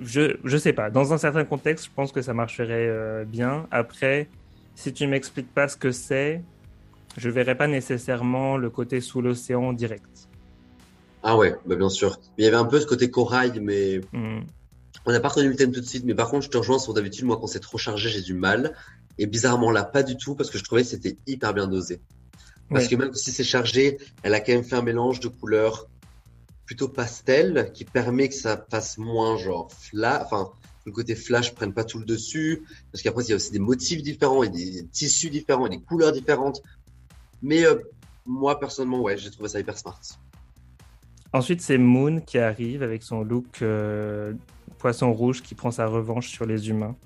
je, je sais pas. Dans un certain contexte, je pense que ça marcherait euh, bien. Après, si tu m'expliques pas ce que c'est, je verrai pas nécessairement le côté sous l'océan direct. Ah ouais, bah bien sûr. Il y avait un peu ce côté corail, mais Hmm. on n'a pas reconnu le thème tout de suite. Mais par contre, je te rejoins sur d'habitude, moi, quand c'est trop chargé, j'ai du mal. Et bizarrement, là, pas du tout, parce que je trouvais que c'était hyper bien dosé. Parce Ouais. que même si c'est chargé, elle a quand même fait un mélange de couleurs plutôt pastel qui permet que ça fasse moins genre flash, enfin, le côté flash prenne pas tout le dessus. Parce qu'après, il y a aussi des motifs différents et des tissus différents et des couleurs différentes. Mais euh, moi, personnellement, ouais, j'ai trouvé ça hyper smart. Ensuite, c'est Moon qui arrive avec son look euh, poisson rouge qui prend sa revanche sur les humains.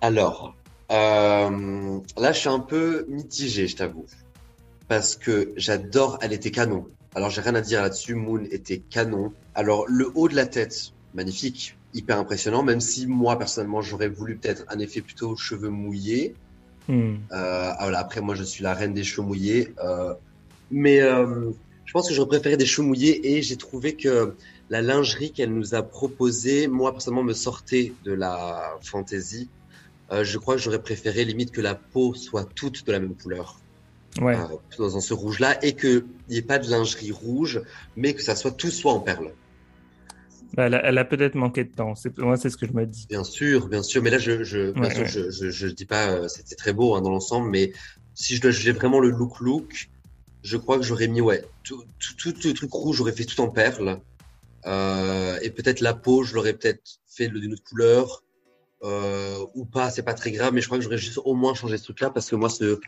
Alors, euh, là, je suis un peu mitigé, je t'avoue. Parce que j'adore, elle était canon. Alors, j'ai rien à dire là-dessus. Moon était canon. Alors, le haut de la tête, magnifique, hyper impressionnant, même si moi, personnellement, j'aurais voulu peut-être un effet plutôt cheveux mouillés. Hmm. Euh, voilà, après, moi, je suis la reine des cheveux mouillés. Euh, mais euh, je pense que j'aurais préféré des cheveux mouillés et j'ai trouvé que la lingerie qu'elle nous a proposée, moi, personnellement, me sortait de la fantaisie. Euh, je crois que j'aurais préféré limite que la peau soit toute de la même couleur, Ouais. dans ce rouge-là, et qu'il n'y ait pas de lingerie rouge, mais que ça soit tout soit en perles. Bah, elle a, elle a peut-être manqué de temps. C'est, moi, c'est ce que je me dis. Bien sûr, bien sûr, mais là, je, je, bien Ouais, sûr, ouais. je, je, je dis pas, euh, c'était très beau hein, dans l'ensemble, mais si je dois juger vraiment le look look, je crois que j'aurais mis ouais, tout, tout, tout le truc rouge, j'aurais fait tout en perles, euh, et peut-être la peau, je l'aurais peut-être fait d'une autre couleur, euh, ou pas, c'est pas très grave, mais je crois que j'aurais juste au moins changé ce truc-là parce que moi, ce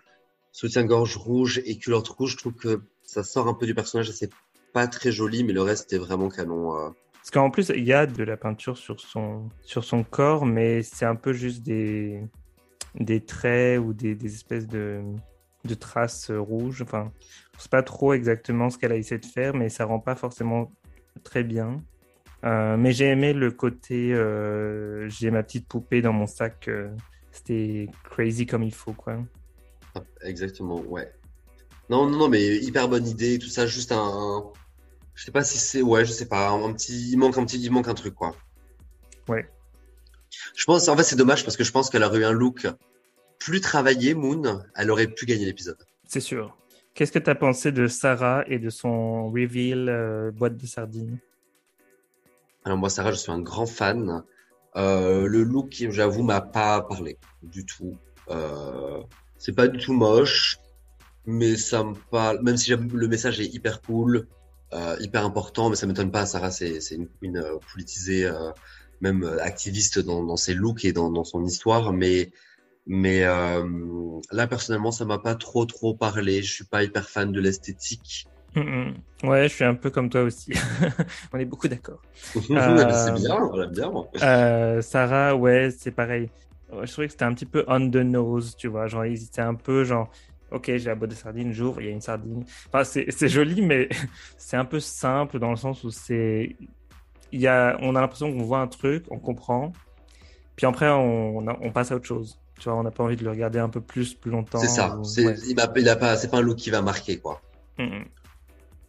soutien-gorge rouge et culotte rouge, je trouve que ça sort un peu du personnage, c'est pas très joli, mais le reste c'était vraiment canon. euh. Parce qu'en plus, il y a de la peinture sur son, sur son corps, mais c'est un peu juste des, des traits ou des, des espèces de, de traces rouges. Enfin, je sais pas trop exactement ce qu'elle a essayé de faire, mais ça rend pas forcément très bien. Euh, mais j'ai aimé le côté, euh, j'ai ma petite poupée dans mon sac. C'était crazy comme il faut, quoi. Exactement, ouais. Non, non, non, mais hyper bonne idée, tout ça, juste un. Je sais pas si c'est. Ouais, je sais pas, un petit. Il manque un petit. Il manque un truc, quoi. Ouais. Je pense. En fait, c'est dommage parce que je pense qu'elle aurait eu un look plus travaillé, Moon. Elle aurait pu gagner l'épisode. C'est sûr. Qu'est-ce que tu as pensé de Sarah et de son reveal euh, boîte de sardines? Alors, moi, Sarah, je suis un grand fan. Euh, le look, j'avoue, m'a pas parlé du tout. Euh, c'est pas du tout moche, mais ça me parle. Même si le message est hyper cool, euh, hyper important, mais ça m'étonne pas. Sarah, c'est une, une euh, politisée, euh, même activiste dans, dans ses looks et dans, dans son histoire. Mais mais là, personnellement, ça m'a pas trop trop parlé. Je suis pas hyper fan de l'esthétique. Ouais, je suis un peu comme toi aussi. On est beaucoup d'accord. c'est bien, on l'aime bien. moi. Sarah, ouais, c'est pareil. Je trouvais que c'était un petit peu on the nose, tu vois. Genre, ils étaient un peu genre, ok, j'ai la boîte de sardines, j'ouvre, il y a une sardine. Enfin, c'est joli, mais c'est un peu simple dans le sens où c'est. Y a... On a l'impression qu'on voit un truc, on comprend, puis après, on, on a- on passe à autre chose. Tu vois, on n'a pas envie de le regarder un peu plus, plus longtemps. C'est ça. ou- C'est ouais. il m'a- il a pas. Un look qui va marquer quoi. Mhm.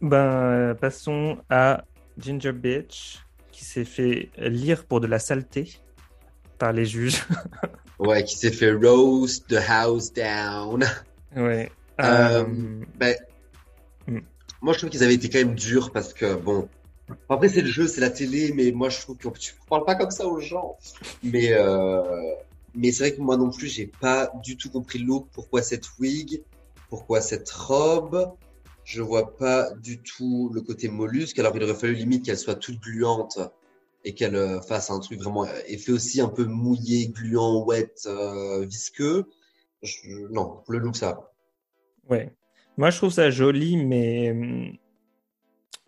Ben, euh, passons à Ginger Bitch, qui s'est fait lire pour de la saleté par les juges. Ouais, qui s'est fait roast the house down. Ouais. Euh, Euh, Ben, Hmm. moi, je trouve qu'ils avaient été quand même durs parce que, bon, après, c'est le jeu, c'est la télé, mais moi, je trouve que tu parles pas comme ça aux gens. Mais, euh, mais c'est vrai que moi non plus, j'ai pas du tout compris le look. Pourquoi cette wig? Pourquoi cette robe? Je vois pas du tout le côté mollusque. Alors, il aurait fallu limite qu'elle soit toute gluante et qu'elle euh, fasse un truc vraiment euh, effet aussi un peu mouillé, gluant, wet, euh, visqueux. Je- non, le look, ça va ouais. Moi, je trouve ça joli, mais hum,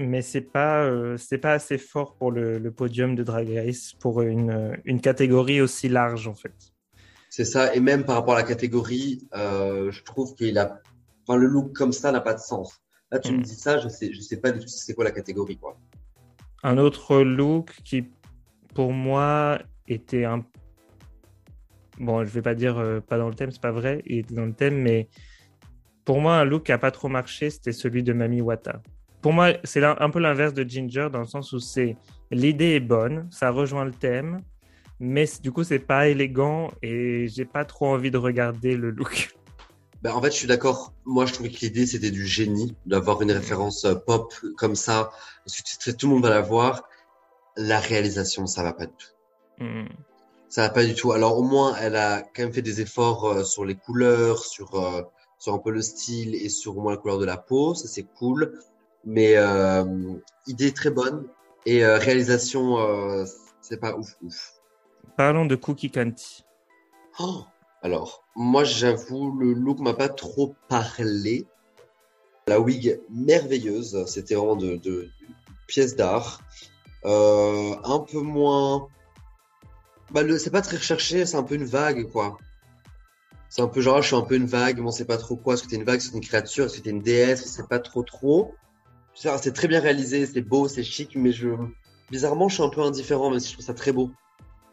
mais c'est pas euh, c'est pas assez fort pour le, le podium de Drag Race pour une une catégorie aussi large en fait. C'est ça, et même par rapport à la catégorie, euh, je trouve qu'il a, enfin, le look comme ça n'a pas de sens. Là, tu me dis ça, je sais, je sais pas du tout c'est quoi la catégorie, quoi. Un autre look qui, pour moi, était un. Bon, je vais pas dire euh, pas dans le thème, c'est pas vrai, il était dans le thème, mais pour moi, un look qui a pas trop marché, c'était celui de Mami Wata. Pour moi, c'est un peu l'inverse de Ginger, dans le sens où c'est l'idée est bonne, ça rejoint le thème, mais du coup, c'est pas élégant et j'ai pas trop envie de regarder le look. Ben, en fait, je suis d'accord. Moi, je trouvais que l'idée, c'était du génie, d'avoir une référence euh, pop comme ça, parce que tout le monde va la voir. La réalisation, ça va pas du tout. Hmm. Ça va pas du tout. Alors, au moins, elle a quand même fait des efforts euh, sur les couleurs, sur, euh, sur un peu le style et sur au moins la couleur de la peau. Ça, c'est cool. Mais euh, idée très bonne. Et réalisation, c'est pas ouf, ouf. Parlons de Cookie Candy. Oh Alors, moi, j'avoue, le look m'a pas trop parlé. La wig merveilleuse, c'était vraiment de, de, pièce d'art. Euh, un peu moins. Bah, c'est pas très recherché, c'est un peu une vague, quoi. C'est un peu genre, je suis un peu une vague, mais on sait pas trop quoi. Est-ce que t'es une vague, est-ce une créature, est-ce que t'es une déesse, on sait pas trop trop. C'est c'est très bien réalisé, c'est beau, c'est chic, mais je. Bizarrement, je suis un peu indifférent, même si je trouve ça très beau.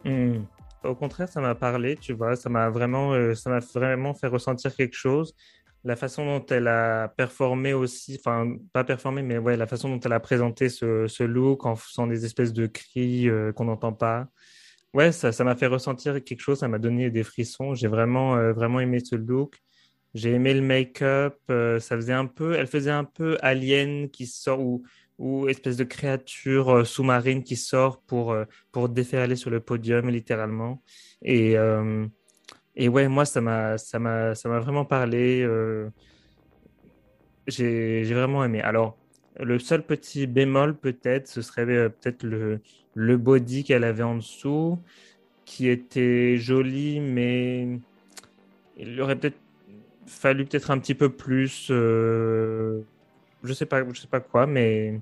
Hmm. Au contraire, ça m'a parlé, tu vois, ça m'a vraiment, euh, vraiment fait ressentir quelque chose. La façon dont elle a performé aussi, enfin, pas performé, mais ouais, la façon dont elle a présenté ce, look en faisant des espèces de cris euh, qu'on n'entend pas. Ouais, ça, ça m'a fait ressentir quelque chose, ça m'a donné des frissons. J'ai vraiment, euh, vraiment aimé ce look. J'ai aimé le make-up, ça faisait un peu, elle faisait un peu alien qui sort ou, ou espèce de créature euh, sous-marine qui sort pour, euh, pour déferler sur le podium littéralement. Et, euh, et ouais, moi, ça m'a, vraiment parlé. j'ai, j'ai vraiment aimé. Alors, le seul petit bémol peut-être, ce serait peut-être le, le body qu'elle avait en dessous, qui était joli, mais il aurait peut-être fallu peut-être un petit peu plus. Je sais pas, je sais pas quoi, mais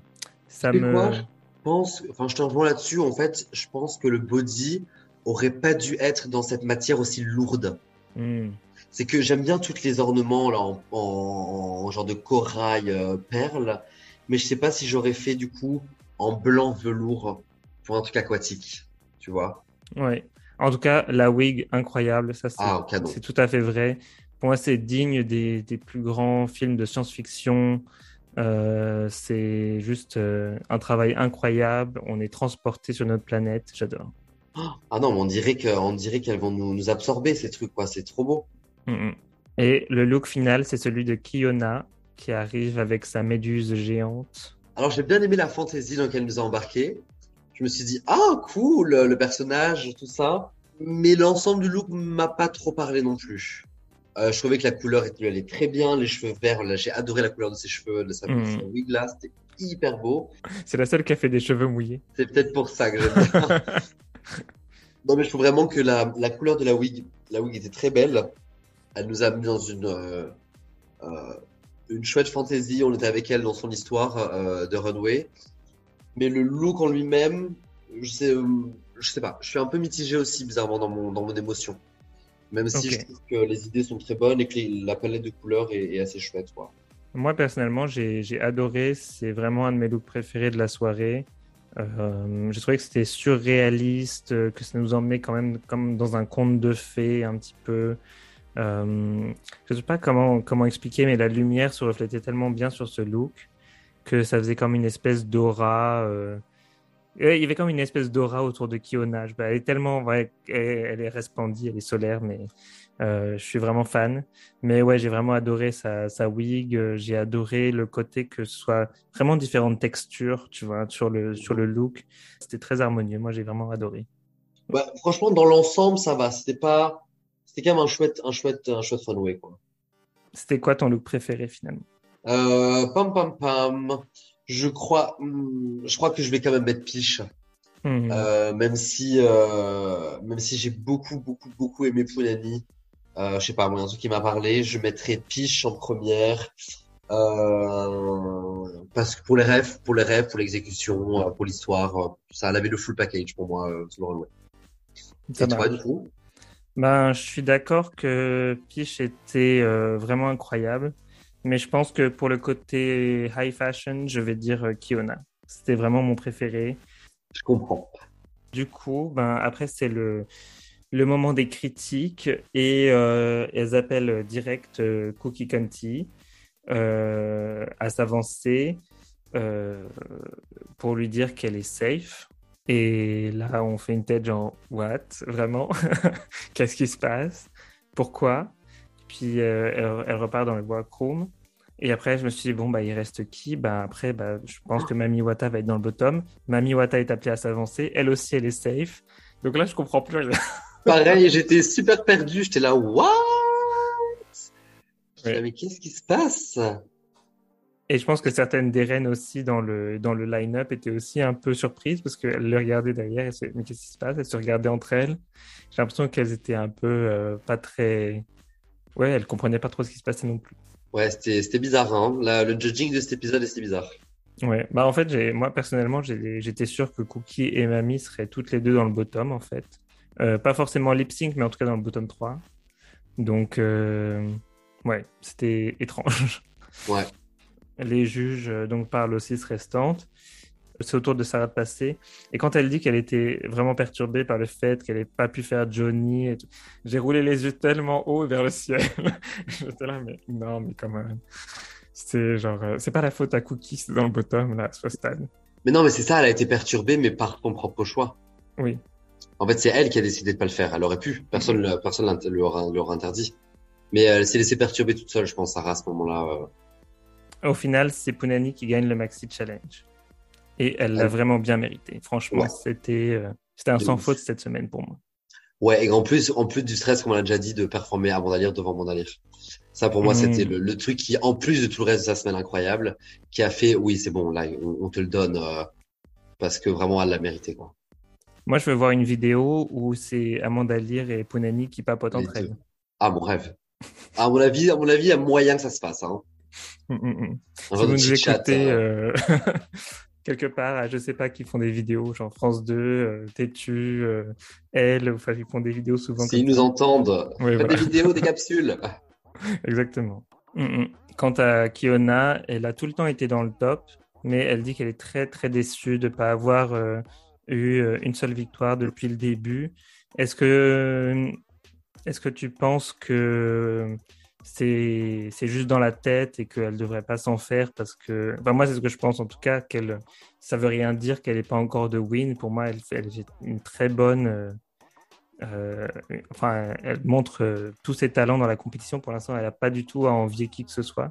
ça me. quoi Je pense, enfin, je te rejoins là-dessus. En fait, je pense que le body aurait pas dû être dans cette matière aussi lourde. Hmm. C'est que j'aime bien tous les ornements là en, en- en genre de corail, euh, perles, mais je sais pas si j'aurais fait du coup en blanc velours. pour un truc aquatique, tu vois. Ouais. En tout cas, la wig, incroyable. Ça, c'est Ah, tout à fait vrai. Pour moi, c'est digne des, des plus grands films de science-fiction. Euh, c'est juste euh, un travail incroyable. On est transporté sur notre planète. J'adore. Ah non, mais on dirait que, on dirait qu'elles vont nous, nous absorber, ces trucs, quoi. C'est trop beau. Mm, mm. Et le look final, c'est celui de Kiona qui arrive avec sa méduse géante. Alors, j'ai bien aimé la fantaisie dans laquelle elle nous a embarqués. Je me suis dit, ah, cool, le personnage, tout ça. Mais l'ensemble du look m'a pas trop parlé non plus. Euh, je trouvais que la couleur était, est très bien, les cheveux verts, là, j'ai adoré la couleur de ses cheveux, de sa, Mm. son wig là, c'était hyper beau. C'est la seule qui a fait des cheveux mouillés. C'est peut-être pour ça que j'aime bien. non, mais je trouve vraiment que la, la couleur de la wig, la wig était très belle. Elle nous a mis dans une, euh, euh, une chouette fantaisie. On était avec elle dans son histoire de Runway. Mais le look en lui-même, je sais, je sais pas. Je suis un peu mitigé aussi, bizarrement, dans mon, dans mon émotion. Même si je trouve que les idées sont très bonnes et que les- la palette de couleurs est, est assez chouette, quoi. Moi, personnellement, j'ai adoré. C'est vraiment un de mes looks préférés de la soirée. Euh, je trouvais que c'était surréaliste, euh, que ça nous emmenait quand même comme dans un conte de fées un petit peu. Euh, je ne sais pas comment, comment expliquer, mais la lumière se reflétait tellement bien sur ce look que ça faisait comme une espèce d'aura. euh, Il y avait comme une espèce d'aura autour de Kiona. Bah, elle est tellement, ouais, elle, est resplendie, elle est solaire, mais euh, je suis vraiment fan. Mais ouais, j'ai vraiment adoré sa, sa wig. euh, J'ai adoré le côté que ce soit vraiment différentes textures, tu vois, sur le, sur le look. C'était très harmonieux. Moi, j'ai vraiment adoré. Bah, franchement, dans l'ensemble, ça va. C'était pas, c'était quand même un chouette, un chouette, un chouette runway, quoi. C'était quoi ton look préféré finalement? Euh, pam pam pam. Je crois, hmm, je crois que je vais quand même mettre Piche, Mhm. Euh, même si, euh, même si j'ai beaucoup, beaucoup, beaucoup aimé Punani. Euh, je sais pas, moi, un truc qui m'a parlé, je mettrais Piche en première. Euh, parce que pour les rêves, pour les rêves, pour l'exécution, euh, pour l'histoire, euh, ça avait le full package pour moi euh, sur le Et toi, du coup? Ben, je suis d'accord que Peach était vraiment incroyable, mais je pense que pour le côté high fashion, je vais dire euh, Kiona. C'était vraiment mon préféré. Je comprends. Du coup, ben, après, c'est le, le moment des critiques et euh, elles appellent direct euh, Cookie Conti euh, à s'avancer pour lui dire qu'elle est safe. Et là, on fait une tête genre, what? Vraiment? Qu'est-ce qui se passe? Pourquoi? Puis euh, elle, elle repart dans le workroom. Et après, je me suis dit, bon, bah, il reste qui? Bah, après, bah, je pense que Mami Wata va être dans le bottom. Mami Wata est appelée à s'avancer. Elle aussi, elle est safe. Donc là, je comprends plus rien. Pareil, j'étais super perdu. J'étais là, what? Ouais. mais qu'est-ce qui se passe? Et je pense que certaines des reines aussi dans le, dans le line-up étaient aussi un peu surprises parce qu'elles le regardaient derrière et se mais qu'est-ce qui se passe? Elles se regardaient entre elles. J'ai l'impression qu'elles étaient un peu euh, pas très. Ouais, elles comprenaient pas trop ce qui se passait non plus. Ouais, c'était, bizarre, hein. La- le judging de cet épisode était bizarre. Ouais, bah en fait, moi personnellement, j'étais sûr que Cookie et Mamie seraient toutes les deux dans le bottom en fait. Euh, pas forcément lip sync, mais en tout cas dans le bottom 3. Donc, euh, ouais, c'était étrange. Ouais. Les juges euh, donc parlent aux six restantes. C'est au tour de Sarah de passer. Et quand elle dit qu'elle était vraiment perturbée par le fait qu'elle n'ait pas pu faire Johnny, j'ai roulé les yeux tellement haut vers le ciel. J'étais là, mais non, mais quand même. C'est genre, euh, c'est pas la faute à Cookie, c'est dans le bottom là, à ce stade. Mais non, mais c'est ça, elle a été perturbée, mais par son propre choix. Oui. En fait, c'est elle qui a décidé de pas le faire. Elle aurait pu. Personne, le- personne lui aura, lui aura interdit. Mais elle s'est laissée perturber toute seule, je pense, Sarah, à ce moment-là. euh. Au final, c'est Punani qui gagne le Maxi Challenge. Et elle l'a vraiment bien mérité. Franchement, Ouais. c'était euh, c'était un sans faute cette semaine pour moi. Ouais, et en plus, en plus du stress, comme on l'a déjà dit, de performer à Bandalire devant Bandalire. Ça, pour moi, Mhm. c'était le, le truc qui, en plus de tout le reste de sa semaine incroyable, qui a fait, oui, c'est bon, là, on, on te le donne, euh, parce que vraiment, elle l'a mérité, quoi. Moi, je veux voir une vidéo où c'est Amanda Lear et Punani qui papotent entre elles. Ah, mon rêve. À mon avis, à mon avis, il y a moyen que ça se passe, hein. Mm, mm, mm. Un Si genre vous de nous écoutez euh, quelque part, à, je sais pas, qui font des vidéos, genre France 2, euh, Tétu, euh, Elle, enfin, ils font des vidéos souvent S'ils nous ça. entendent, Oui, faites voilà. des vidéos, des capsules. Exactement. Mm, mm. Quant à Kiona, elle a tout le temps été dans le top, mais elle dit qu'elle est très très déçue de ne pas avoir euh, eu une seule victoire depuis le début. Est-ce que, est que tu penses que c'est juste dans la tête et qu'elle ne devrait pas s'en faire parce que. moi, c'est ce que je pense en tout cas, qu'elle ça veut rien dire qu'elle n'est pas encore de win. Pour moi, elle, elle une très bonne. Euh, euh, enfin, elle montre euh, tous ses talents dans la compétition. Pour l'instant, elle n'a pas du tout à envier qui que ce soit.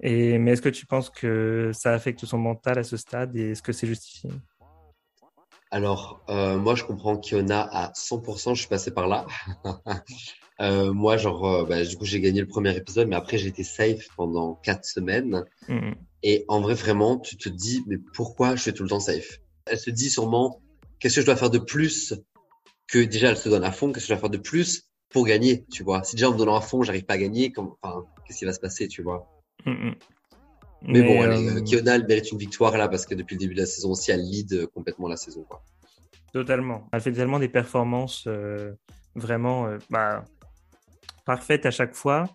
Et, mais est-ce que tu penses que ça affecte son mental à ce stade et est-ce que c'est justifié? Alors, moi, je comprends Kiona à 100%. Je suis passé par là. Euh, moi, genre, euh, bah, du coup, j'ai gagné le premier épisode, mais après, j'ai été safe pendant quatre semaines. Mm. Et en vrai, vraiment, tu te dis, mais pourquoi je suis tout le temps safe? Elle se dit sûrement, qu'est-ce que je dois faire de plus que déjà, elle se donne à fond, qu'est-ce que je dois faire de plus pour gagner, tu vois? Si déjà en me donnant à fond, j'arrive pas à gagner, comme, enfin, qu'est-ce qui va se passer, tu vois? Mm, mm. Mais, bon, euh... Kiona, elle mérite une victoire là, parce que depuis le début de la saison aussi, elle lead complètement la saison. Quoi. Totalement. Elle fait tellement des performances vraiment bah, parfaite à chaque fois,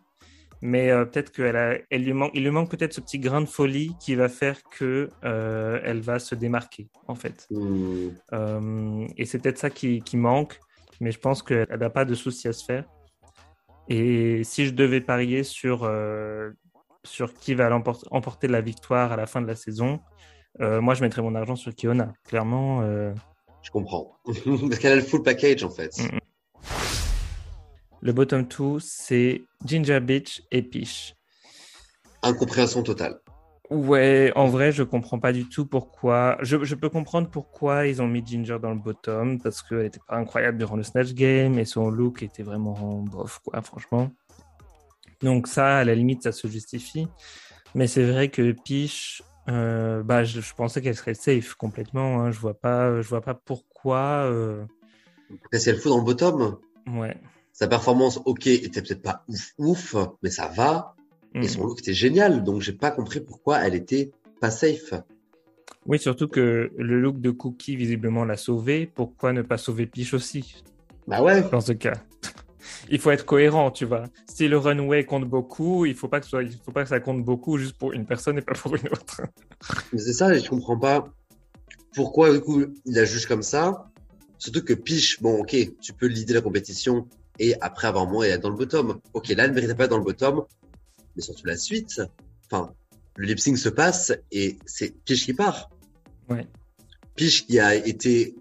mais euh, peut-être qu'elle elle lui manque, il lui manque peut-être ce petit grain de folie qui va faire que euh, elle va se démarquer en fait. Hmm. Euh, et c'est peut-être ça qui, qui, manque, mais je pense qu'elle n'a pas de souci à se faire. Et si je devais parier sur sur qui va emporter la victoire à la fin de la saison, moi je mettrais mon argent sur Kiona. Clairement. Je comprends. Parce qu'elle a le full package en fait. Mm, mm. Le bottom 2, c'est Ginger Beach et Peach. Incompréhension totale. Ouais, en vrai, je comprends pas du tout pourquoi. Je, peux comprendre pourquoi ils ont mis Ginger dans le bottom, parce qu'elle était pas incroyable durant le Snatch Game et son look était vraiment bof, quoi, franchement. Donc, ça, à la limite, ça se justifie. Mais c'est vrai que Peach, euh, bah, je, pensais qu'elle serait safe complètement. Hein. Je vois pas, je vois pas pourquoi. Euh... Si elle fout dans le bottom? Ouais. Sa performance, ok, était peut-être pas ouf ouf, mais ça va. Et mm. son look était génial, donc j'ai pas compris pourquoi elle était pas safe. Oui, surtout que le look de Cookie visiblement l'a sauvé. Pourquoi ne pas sauver Peach aussi? Bah ouais. Dans ce cas. il faut être cohérent, tu vois. Si le runway compte beaucoup, il faut pas que soit, il faut pas que ça compte beaucoup juste pour une personne et pas pour une autre. Mais c'est ça, je comprends pas pourquoi du coup il la juge comme ça. Surtout que Peach, bon ok, tu peux l'idée la compétition, et après avoir moins, elle est dans le bottom. Ok, là, elle ne méritait pas dans le bottom, mais surtout la suite. Enfin, le lip sync se passe et c'est Piche qui part. Ouais. Piche qui a été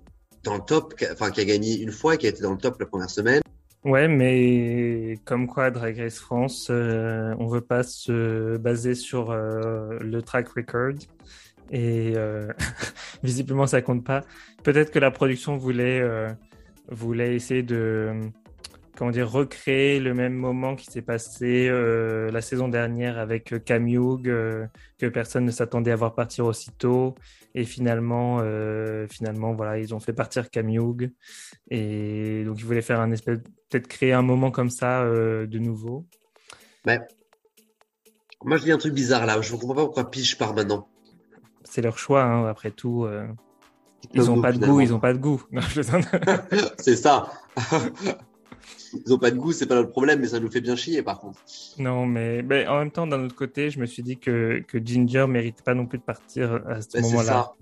dans le top, enfin, qui a gagné une fois et qui a été dans le top la première semaine. Ouais, mais comme quoi Drag Race France, euh, on veut pas se baser sur euh, le track record et euh, visiblement ça compte pas. Peut-être que la production voulait voulait essayer de comment dire, recréer le même moment qui s'est passé euh, la saison dernière avec euh, Cam euh, que personne ne s'attendait à voir partir aussitôt. Et finalement, finalement, voilà, ils ont fait partir Cam Et donc, ils voulaient faire un espèce, peut-être créer un moment comme ça de nouveau. Mais moi, je dis un truc bizarre là. Je ne comprends pas pourquoi Piche part maintenant. C'est leur choix, hein, après tout. Ils n'ont pas de goût, ils n'ont pas de goût. C'est ça. ils ont pas de goût, c'est pas notre problème, mais ça nous fait bien chier par contre. Non, mais, en même temps, d'un autre côté, je me suis dit que, que Ginger mérite pas non plus de partir à ce moment-là.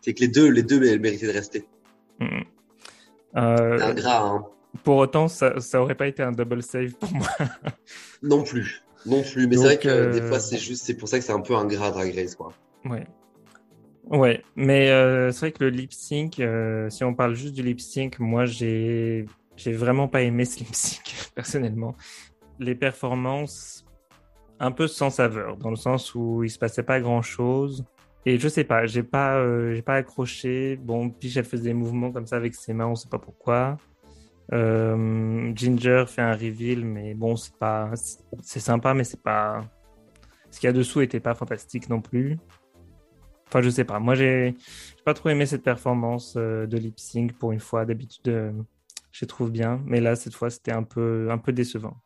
C'est que les deux, les deux, elles méritaient de rester. Mm. Euh, ingrat, hein. Pour autant, ça, ça aurait pas été un double save pour moi. non plus, non plus. Mais c'est vrai que des fois, euh, c'est juste, c'est pour ça que c'est un peu ingrat Drag Race, quoi. Ouais. Ouais, mais euh, c'est vrai que le lip sync, si on parle juste du lip sync, moi j'ai j'ai vraiment pas aimé Slim Sync, personnellement. Les performances, un peu sans saveur, dans le sens où il se passait pas grand chose. Et je sais pas, j'ai pas, euh, pas accroché. Bon, puis elle faisait des mouvements comme ça avec ses mains, on sait pas pourquoi. Euh, Ginger fait un reveal, mais bon, c'est pas, c'est sympa, mais c'est pas. Ce qu'il y a dessous était pas fantastique non plus. Enfin, je sais pas. Moi, j'ai pas trop aimé cette performance euh, de lip sync pour une fois. D'habitude, je trouve bien. Mais là, cette fois, c'était un peu, un peu décevant.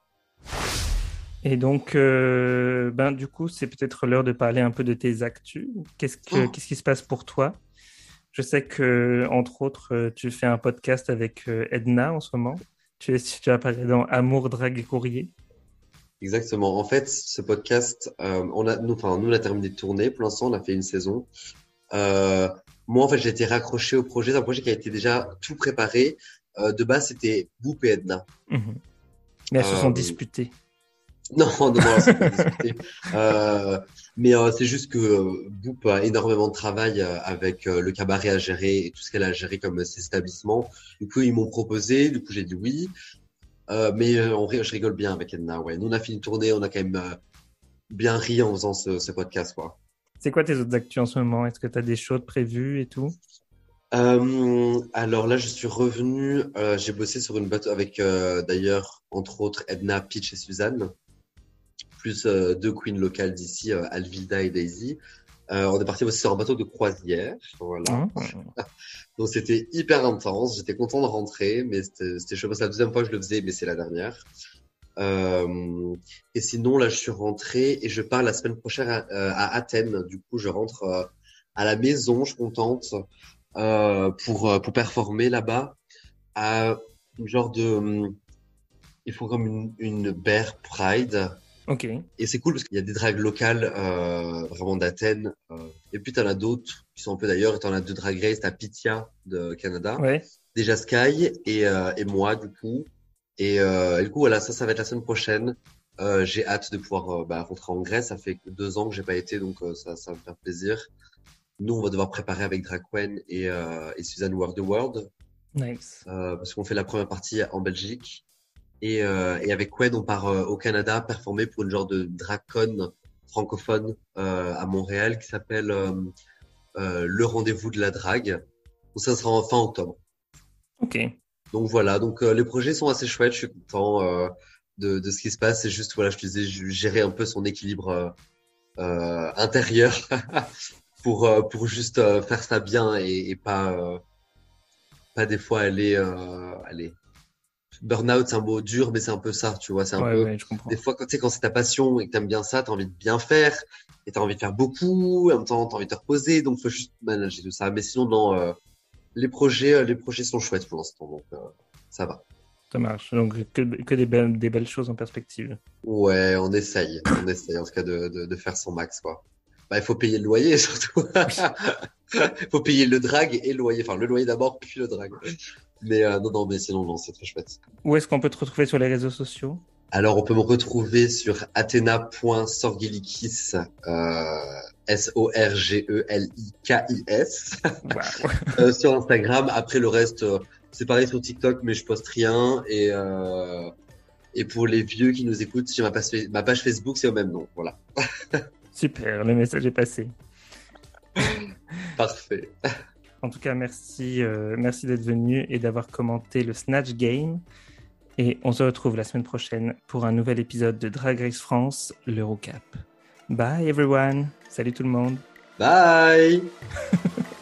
Et donc, euh, ben, du coup, c'est peut-être l'heure de parler un peu de tes actus. Qu'est-ce, que, oh. qu'est-ce qui se passe pour toi? Je sais que, entre autres, tu fais un podcast avec euh, Edna en ce moment. Tu, es, tu as parlé dans Amour, Drague et Courrier. Exactement. En fait, ce podcast, euh, on a, nous, enfin, nous, on a terminé de tourner. Pour l'instant, on a fait une saison. moi, en fait, j'ai été raccroché au projet. C'est un projet qui a été déjà tout préparé. Euh, de base, c'était Boop et Edna. Mhm. Mais elles se sont Euh, disputées. Non, non, non, c'est pas discuté. Euh, mais c'est juste que Boop a énormément de travail avec le cabaret à gérer et tout ce qu'elle a géré comme ses établissements. Du coup, ils m'ont proposé, du coup, j'ai dit oui. Euh, mais vrai, je rigole bien avec Edna. Ouais, nous on a fini de tourner, on a quand même euh, bien ri en faisant ce, ce podcast, quoi. C'est quoi tes autres actus en ce moment? Est-ce que tu as des choses prévues et tout? Euh, alors là, je suis revenu. euh, j'ai bossé sur une bateau avec euh, d'ailleurs entre autres Edna, Peach et Suzanne, plus euh, deux queens locales d'ici, euh, Alvida et Daisy. Euh, on est parti bosser sur un bateau de croisière, voilà. Mhm. Donc c'était hyper intense. J'étais content de rentrer, mais c'était c'était chaud. C'est la deuxième fois que je le faisais, mais c'est la dernière. Euh, et sinon, là, je suis rentré et je pars la semaine prochaine à, à Athènes. Du coup, je rentre à la maison. Je suis contente euh, pour euh, pour performer là-bas à une genre de. hum, Ils font comme une, une bear pride. Ok. Et c'est cool parce qu'il y a des drags locales euh, vraiment d'Athènes. et puis t'en as d'autres qui sont un peu d'ailleurs. Et t'en as deux drag race. T'as Pythia de Canada, Ouais. déjà Sky et, euh, et moi du coup. Et, et du coup voilà, ça, ça va être la semaine prochaine. J'ai hâte de pouvoir bah, rentrer en Grèce. Ça fait deux ans que j'ai pas été, donc ça, ça va me faire plaisir. Nous, on va devoir préparer avec Draquen et, euh, et Suzanne World the World Nice. euh, parce qu'on fait la première partie en Belgique. Et, euh, et avec Quen, on part euh, au Canada performer pour une genre de dracon francophone euh, à Montréal qui s'appelle euh, euh, Le Rendez-vous de la Drague. Donc ça sera en fin octobre. Ok. Donc voilà, donc euh, les projets sont assez chouettes, je suis content euh, de, de ce qui se passe. C'est juste, voilà, je te disais, gérer un peu son équilibre euh, intérieur pour, euh, pour juste euh, faire ça bien et, et pas, euh, pas des fois aller, aller. Burnout, c'est un mot dur, mais c'est un peu ça, tu vois. C'est un Ouais, peu, ouais, je comprends. des fois, quand, quand c'est ta passion et que t'aimes bien ça, t'as envie de bien faire et t'as envie de faire beaucoup, et en même temps, t'as envie de te reposer, donc faut juste manager tout ça. Mais sinon, non, les projets, les projets sont chouettes pour l'instant, donc ça va. Ça marche. Donc, que, que des, belles, des belles choses en perspective. Ouais, on essaye, on essaye en tout cas de, de, de faire son max, quoi. Bah, il faut payer le loyer surtout. Il faut payer le drag et le loyer. Enfin, le loyer d'abord, puis le drag. Mais euh, non, non, mais sinon, non, c'est très chouette. Où est-ce qu'on peut te retrouver sur les réseaux sociaux? Alors, on peut me retrouver sur athena.sorgilikis, euh, S-O-R-G-E-L-I-K-I-S, Waouh. euh, sur Instagram. Après, le reste, euh, c'est pareil sur TikTok, mais je poste rien. Et, euh, et pour les vieux qui nous écoutent, sur ma page, ma page Facebook, c'est au même nom. Voilà. Super, le message est passé. Parfait. En tout cas, merci, euh, merci d'être venu et d'avoir commenté le Snatch Game. Et on se retrouve la semaine prochaine pour un nouvel épisode de Drag Race France, l'Eurocap. Bye everyone. Salut tout le monde. Bye!